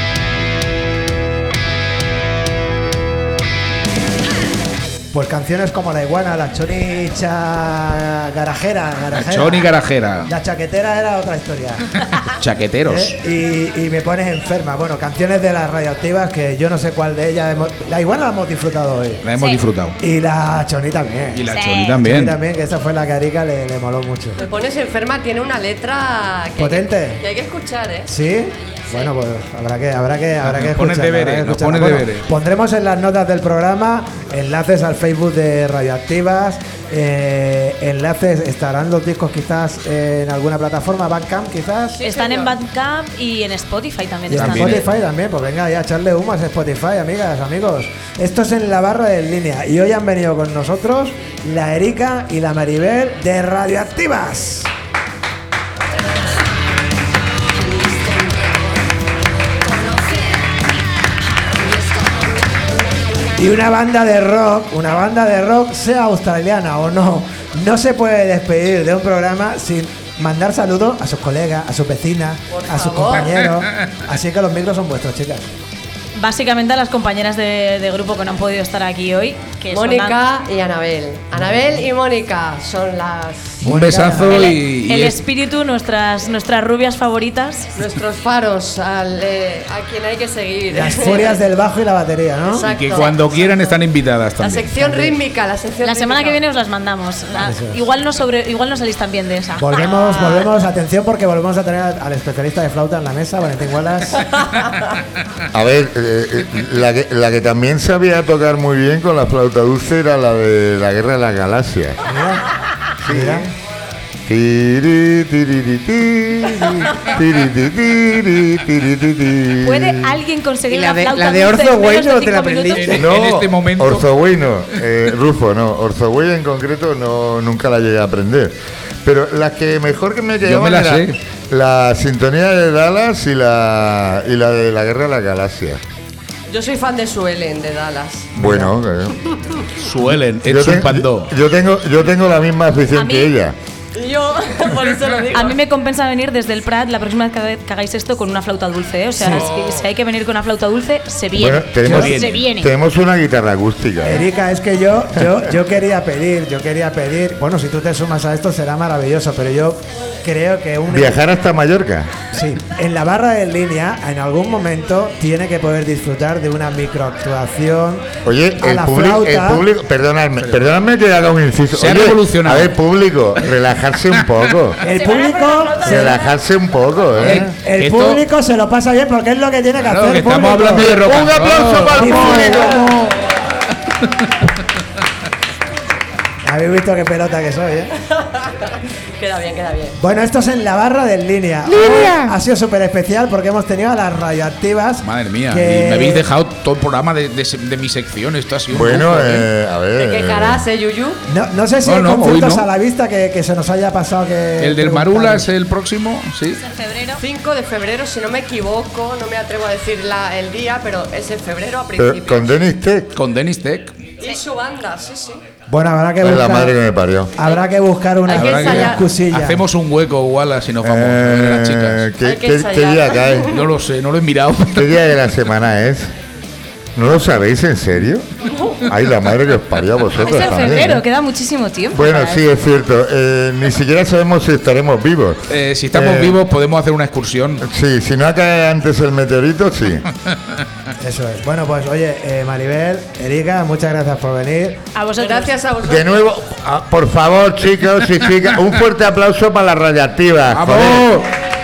Pues canciones como La Iguana, La Chonicha Garajera, garajera. Choni Garajera. La Chaquetera era otra historia. Chaqueteros. ¿eh? Y, y me pones enferma. Bueno, canciones de las radioactivas que yo no sé cuál de ellas. hemos- La Iguana la hemos disfrutado hoy. La hemos Sí. disfrutado. Y la Choni también. Y la Sí. Choni Choni también. también, que esa fue la que a Erika le, le moló mucho. Me pones enferma, tiene una letra que, Potente. que hay que escuchar, ¿eh? ¿Sí? Bueno, pues habrá que, habrá que, habrá que escucharla, deberes, habrá que Bueno, deberes. Pondremos en las notas del programa enlaces al Facebook de Radioactivas, eh, enlaces, estarán los discos quizás en alguna plataforma, Bandcamp quizás. Están en. Bandcamp y en Spotify también. Y en están. Spotify también, pues venga ya, echarle humo a Spotify, amigas, amigos. Esto es en la barra en línea y hoy han venido con nosotros la Erika y la Maribel de Radioactivas. Y una banda de rock, una banda de rock, sea australiana o no, no se puede despedir de un programa sin mandar saludos a sus colegas, a sus vecinas, Por a sus favor. compañeros. Así que los micros son vuestros, chicas. Básicamente a las compañeras de, de grupo que no han podido estar aquí hoy. Que son Mónica y Anabel. Anabel y Mónica son las Un besazo el, y, el es- espíritu, nuestras, nuestras rubias favoritas. nuestros faros al, eh, a quien hay que seguir. Las furias del bajo y la batería, ¿no? Exacto. que cuando quieran están invitadas La también. sección rítmica, la sección La semana que viene os las mandamos. La- es. igual no sobre, igual no salís tan bien de esa. Volvemos, volvemos, atención porque volvemos a tener al especialista de flauta en la mesa, Valentín Wallace. A ver, eh, eh, la, que, la que también sabía tocar muy bien con la flauta dulce era la de la Guerra de las Galaxias. Tiri. ¿Puede alguien conseguir ¿Y la la, de- flauta la de Orzo de Bueno te la aprendiste? No, En este momento- Orzoway no, eh, Rufo no, Orzoway en concreto no, nunca la llegué a aprender. Pero las que mejor que me quedaban me la la sintonía de Dallas y la, y la de la Guerra de las Galaxias. Yo soy fan de Suelen, de Dallas. Bueno, eh, Suelen, yo, es un pandó. yo tengo, yo tengo la misma afición que ella. Y yo, por eso lo digo. A mí me compensa venir desde el Prat la próxima vez que que hagáis esto con una flauta dulce. ¿eh? O sea, si, si hay que venir con una flauta dulce, se viene. Bueno, tenemos, se viene. tenemos una guitarra acústica. ¿eh? Erika, es que yo, yo, yo quería pedir, yo quería pedir, bueno, si tú te sumas a esto será maravilloso, pero yo creo que un... Viajar hasta Mallorca. Sí, en la barra en línea, en algún momento, tiene que poder disfrutar de una microactuación. Oye, a el la público, el público, perdonadme, perdonadme que haga un inciso. Se ha Oye, revolucionado. A ver, público, relajarse un poco. El público, se- Relajarse un poco, ¿eh? el Esto- público se lo pasa bien porque es lo que tiene que Claro, hacer. que estamos público. hablando de rock. Un aplauso para el público. Habéis visto qué pelota que soy, ¿eh? Queda bien, queda bien. Bueno, esto es en la barra del línea. Hoy Ha sido súper especial porque hemos tenido a las radioactivas. Madre mía, que- y me habéis dejado todo el programa de, de, de mi sección. Esto ha sido Bueno, ¿eh? eh, a ver. ¿Te quejarás, eh, Yuyu? No, no sé si No, hay no, a la vista que, que se nos haya pasado que. El del. Marula es el próximo, sí. En febrero. 5 de febrero, si no me equivoco, no me atrevo a decir la, el día, pero es en febrero a Pero principios. con Denis Tech. Con Dennis Tech. Y su banda, sí, sí. Bueno, habrá que Es buscar. la madre que me parió. Habrá que buscar una, excusilla. Hacemos un hueco igual así nos vamos a ver a las Eh, chicas. ¿qué, qué- qué día cae? No lo sé, no lo he mirado. ¿Qué día de la semana es? ¿No lo sabéis en serio? Ay, la madre que os parió a vosotros. Es en también, febrero, ¿eh? queda muchísimo tiempo. Bueno, sí, eso. es cierto. Eh, ni siquiera sabemos si estaremos vivos. Eh, si estamos Eh, vivos podemos hacer una excursión. Sí, si no cae antes el meteorito, sí. Eso es. Bueno, pues oye, eh, Maribel, Erika, muchas gracias por venir. A vosotros. Gracias a vosotros. De nuevo, ah, por favor, chicos y chicas, un fuerte aplauso para las radiactivas. ¡Vamos! joder.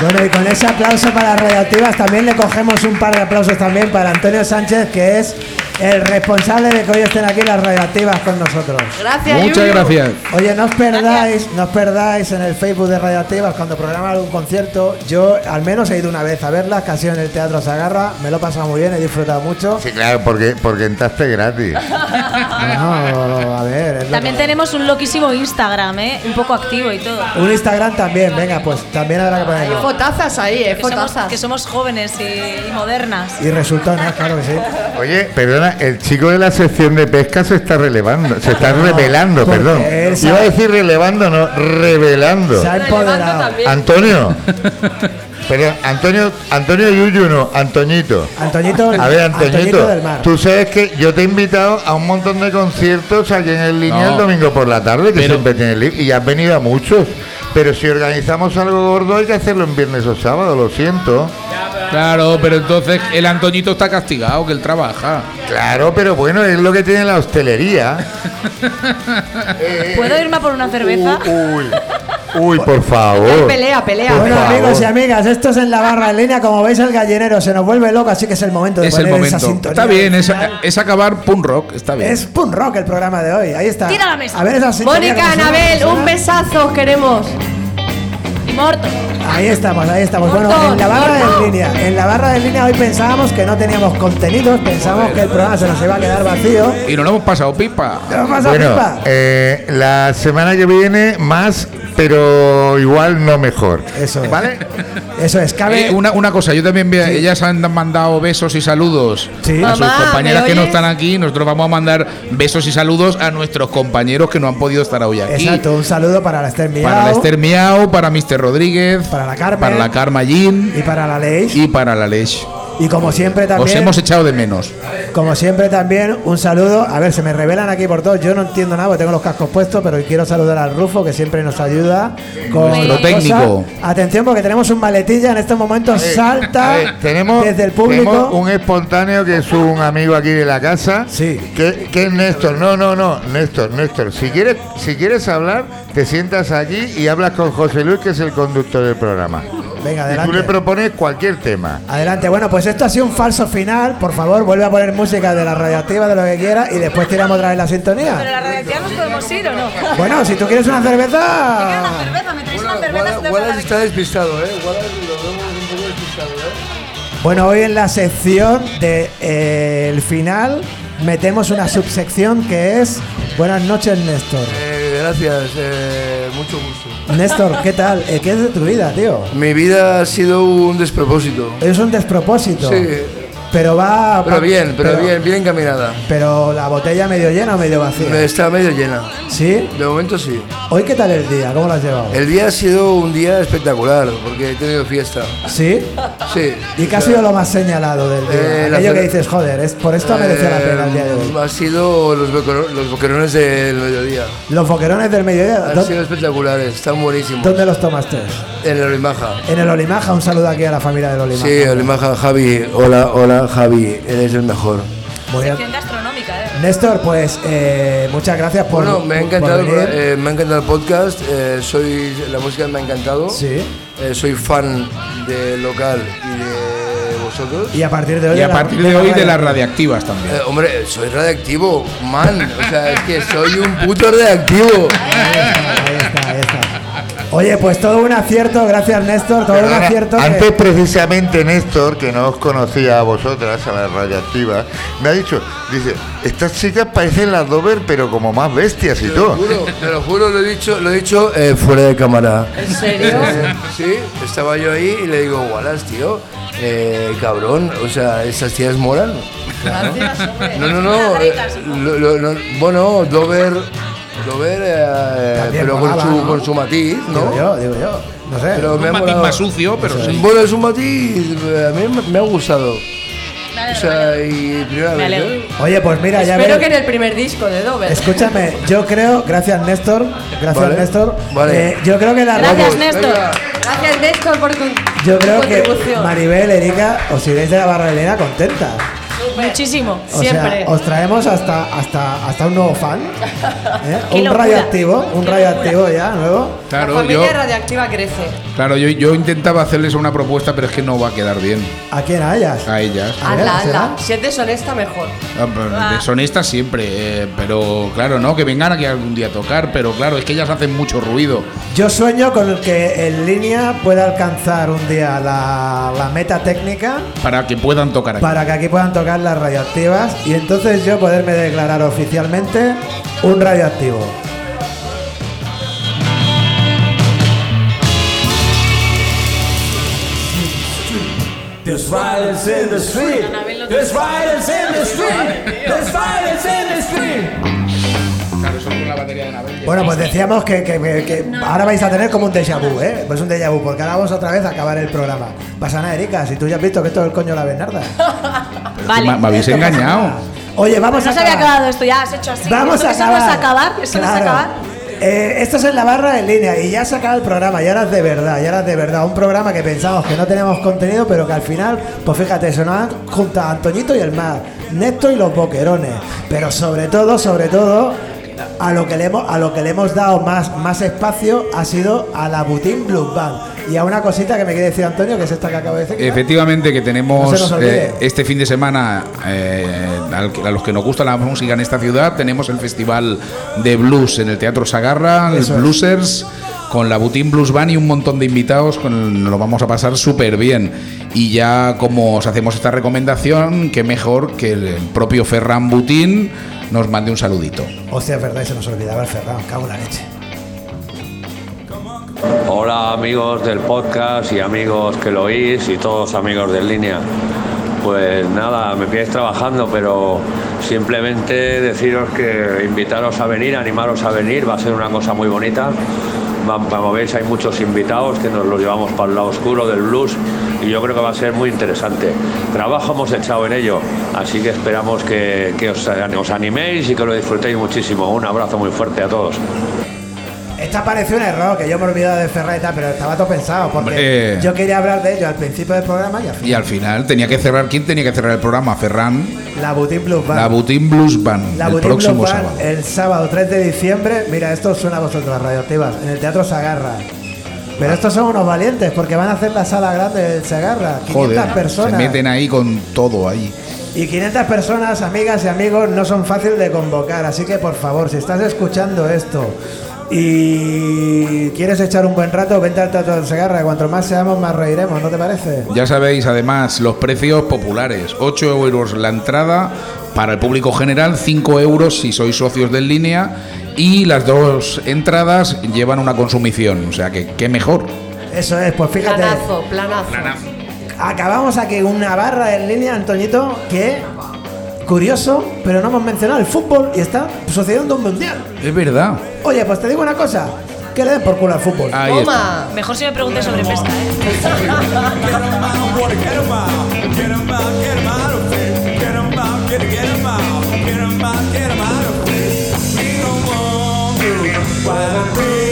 Bueno, y con ese aplauso para las radioactivas también le cogemos un par de aplausos también para Antonio Sánchez, que es el responsable de que hoy estén aquí las radioactivas con nosotros. Gracias, Muchas Yuyu. gracias. Oye, no os perdáis, no os perdáis en el Facebook de Radioactivas cuando programan algún concierto. Yo al menos he ido una vez a verlas, casi en el Teatro Sagarra. Me lo he pasado muy bien, he disfrutado mucho. Sí, claro, porque, porque entraste gratis. No, a ver, es También que- tenemos un loquísimo Instagram, ¿eh? Un poco activo y todo. un Instagram también, venga, pues también habrá que Hay ponerlo. fotazas ahí, eh, Que somos, fotazas. que somos jóvenes y, y modernas. Y resultó, ¿no? Claro que sí. Oye, perdona, El chico de la sección de pesca se está relevando, se está revelando, perdón. Iba a decir relevando, no, revelando. Se ha empoderado. Antonio. Perdón, Antonio, Antonio Yuyu no, Antoñito. Antoñito, A ver, Antoñito, Antoñito del Mar. tú sabes que yo te he invitado a un montón de conciertos aquí en el línea No. el domingo por la tarde, que Pero- siempre tienes y has venido a muchos. Pero si organizamos algo gordo hay que hacerlo en viernes o sábado, lo siento. Claro, pero entonces el Antoñito está castigado, que él trabaja. Claro, pero bueno, es lo que tiene la hostelería. Eh, ¿Puedo irme a por una cerveza? Uy, uy, por favor. Pelea, pelea. Por Bueno, favor. amigos y amigas, esto es en la barra en línea. Como veis, el gallinero se nos vuelve loco, así que es el momento de Es el poner esa momento. sintonía. Está bien, es, acabar punk rock, está bien. Es punk rock el programa de hoy. Ahí está. Tira la mesa. A ver esa Mónica, Anabel, un besazo, os queremos. Y muerto. Ahí estamos, ahí estamos. Bueno, en la barra de línea. En la barra de línea hoy pensábamos que no teníamos contenidos, pensábamos que el programa se nos iba a quedar vacío. Y nos lo hemos pasado pipa. ¿Qué pasa, Bueno, pipa? eh, la semana que viene más, pero igual no mejor. Eso es. ¿Vale? Eso es, cabe. Eh, una, una cosa, yo también veo, ellas han mandado besos y saludos Sí. a sus Mamá, compañeras ¿me que no están aquí. Nosotros vamos a mandar besos y saludos a nuestros compañeros que no han podido estar hoy aquí. Exacto, un saludo para la Esther Miau, Para la Esther Miau, para Mr. Rodríguez, para la Carmen para la Karma Jean y para la Ley. y para la Lech. Y como siempre Os también, hemos echado de menos. como siempre también, un saludo. A ver, se me revelan aquí por todos. Yo no entiendo nada porque tengo los cascos puestos, pero quiero saludar al Rufo que siempre nos ayuda con Nuestro cosas. técnico. Atención porque tenemos un maletilla en estos momentos. salta A ver, tenemos, desde el público. tenemos un espontáneo que es un amigo aquí de la casa. Sí. Que, que es Néstor. No, no, no. Néstor, Néstor. Si quieres, si quieres hablar, te sientas aquí y hablas con José Luis, que es el conductor del programa. Venga, Y tú le adelante. propones cualquier tema. Adelante, bueno, pues esto ha sido un falso final. Por favor, vuelve a poner música de la radioactiva, de lo que quiera, y después tiramos otra vez la Pero sintonía. la radioactiva nos podemos ir o no? Bueno, si tú quieres una cerveza. Una cerveza, me traéis una cerveza. Wallace hablar está despistado, ¿eh? Wallace lo vemos un poco despistado, ¿eh? Bueno, hoy en la sección del final metemos una subsección que es Buenas noches, Néstor. Eh, gracias, eh, mucho gusto. Néstor, ¿qué tal? Eh, ¿Qué es de tu vida, tío? Mi vida ha sido un despropósito. Es un despropósito. Sí, Pero va. pero bien, pero, bien, bien encaminada. Pero la botella medio llena o medio vacía. Está medio llena. ¿Sí? De momento sí. ¿Hoy qué tal el día? ¿Cómo lo has llevado? El día ha sido un día espectacular porque he tenido fiesta. ¿Sí? Sí. ¿Y qué ha sido lo más señalado del día? Eh, Aquello que dices, joder, es por esto ha merecido la pena el día de hoy. Ha sido los, boquero- los boquerones del mediodía. Los boquerones del mediodía, Han ¿dó- sido espectaculares, están buenísimos. ¿dónde los tomaste? En el Olimaja. En el Olimaja, un saludo aquí a la familia del Olimaja. Sí, Olimaja, Javi. Hola, hola, Javi. Eres el mejor. Muy bien. Sección gastronómica, ¿eh? Néstor, pues eh, muchas gracias por. Bueno, me ha encantado, venir. eh, me ha encantado el podcast. eh, soy la música me ha encantado. Sí. Eh, soy fan del local y de vosotros. Y a partir de hoy. Y a partir de hoy de las radiactivas también. Eh, hombre, soy radioactivo, man. O sea, es que soy un puto radioactivo. Ahí está, ahí está. Oye, pues todo un acierto, gracias Néstor, todo un acierto. que- Antes precisamente Néstor, que no os conocía a vosotras, a las radioactivas, me ha dicho, dice, estas chicas parecen las Dover, pero como más bestias y Te lo todo. juro, te lo juro, lo he dicho, lo he dicho eh, fuera de cámara. ¿En serio? Eh, sí, estaba yo ahí y le digo, Wallace, tío, eh, cabrón, o sea, esas tías moran. Gracias, hombre. No, no, no, eh, lo- lo- no, bueno, Dover, Dover, eh, pero con su, ¿no? con su matiz, Digo ¿no? yo, digo yo. No sé. Pero me ha Un matiz molado. más sucio, pero sí. Bueno, es un matiz, eh, a mí me, me ha gustado. O sea, y primera Me vez. ¿eh? Oye, pues mira, ya Espero ves. que en el primer disco de Dover. Escúchame, yo creo, gracias Néstor, gracias Vale, Néstor. vale. eh, yo creo que la Gracias, Vamos, Néstor. venga. Gracias, Néstor, por tu Yo creo tu que contribución. Maribel, Erika, os iréis de la barra de Elena contenta. Muchísimo. O Siempre. sea, os traemos hasta, hasta, hasta un nuevo fan. ¿eh? Un radioactivo, un radioactivo ya, nuevo. La Claro, familia yo, radioactiva crece. claro yo, yo intentaba hacerles una propuesta, pero es que no va a quedar bien ¿A quién hayas? a ellas. A ver, Anda, ¿será? anda. Si es deshonesta, mejor. Ah, pues, Deshonestas siempre, eh, pero claro, ¿no? Que vengan aquí algún día a tocar, pero claro, es que ellas hacen mucho ruido. Yo sueño con que en línea pueda alcanzar un día la, la meta técnica Para que puedan tocar aquí. para que aquí puedan tocar las radioactivas y entonces yo poderme declarar oficialmente un radioactivo. There's violence in the street. There's violence in the street. There's violence in the street. La batería de. Bueno, pues decíamos que, que- que- que ahora vais a tener como un déjà vu, ¿eh? Pues un déjà vu, porque ahora vamos otra vez a acabar el programa. Pasa nada, Erika, si tú ya has visto que esto es el coño de la Bernarda. Vale. Me, me habéis engañado. Oye, vamos no a se había acabar. acabado esto, ya has hecho así. Vamos ¿Esto a eso acabar. no es acabar? ¿Eso no es Claro. acabar? Eh, esto es en la barra en línea y ya se acaba el programa, y ahora es de verdad, y ahora es de verdad. Un programa que pensamos que no teníamos contenido, pero que al final, pues fíjate, se nos han juntado Antoñito y el mar, Néstor y los boquerones. Pero sobre todo, sobre todo, a lo que le hemos, a lo que le hemos dado más, más espacio ha sido a la Butín Blues Band. Y a una cosita que me quiere decir Antonio, que es esta que acabo de decir. Efectivamente que No tenemos olvide. eh, este fin de semana, eh, a los que nos gusta la música en esta ciudad, tenemos el Festival de Blues en el Teatro Sagarra, es. Bluesers, con la Butín Blues Band y un montón de invitados, con, nos lo vamos a pasar súper bien. Y ya como os hacemos esta recomendación, qué mejor que el propio Ferran Butín nos mande un saludito. Hostia, es verdad, y se nos olvidaba el Ferran, cago en la leche. Hola amigos del podcast y amigos que lo oís y todos amigos de línea. Pues nada, me pilláis trabajando, pero simplemente deciros que invitaros a venir, animaros a venir, va a ser una cosa muy bonita. Como veis hay muchos invitados que nos los llevamos para el lado oscuro del blues y yo creo que va a ser muy interesante. Trabajo hemos echado en ello, así que esperamos que, os, os animéis y que lo disfrutéis muchísimo. Un abrazo muy fuerte a todos. Esta pareció un error, que yo me he olvidado de tal, pero estaba todo pensado, porque Hombre. yo quería hablar de ello al principio del programa y al final. Y al final tenía que cerrar, ¿quién tenía que cerrar el programa? Ferran, La Butín Blues Band. la Butín Blues Band, La el Butín próximo Blues Band, sábado. el sábado 3 de diciembre. Mira, esto suena a vosotros, radioactivas, en el Teatro Sagarra. Pero estos son unos valientes, porque van a hacer la sala grande del Sagarra. 500 Joder, se personas. meten ahí con todo ahí. Y 500 personas, amigas y amigos, no son fáciles de convocar. Así que, por favor, si estás escuchando esto y quieres echar un buen rato, vente al Teatro del Segarra. Cuanto más seamos, más reiremos, ¿no te parece? Ya sabéis, además, los precios populares. 8 euros la entrada para el público general, 5 euros si sois socios de En línea y las dos entradas llevan una consumición. O sea que, qué mejor. Eso es, pues fíjate. Planazo, planazo. Acabamos aquí una barra en línea, Antoñito, que curioso, pero no hemos mencionado el fútbol y está sucediendo un mundial. Es verdad. Oye, pues te digo una cosa, que le den por culo al fútbol. Ahí está. Mejor si me preguntes sobre pesca, ¿eh?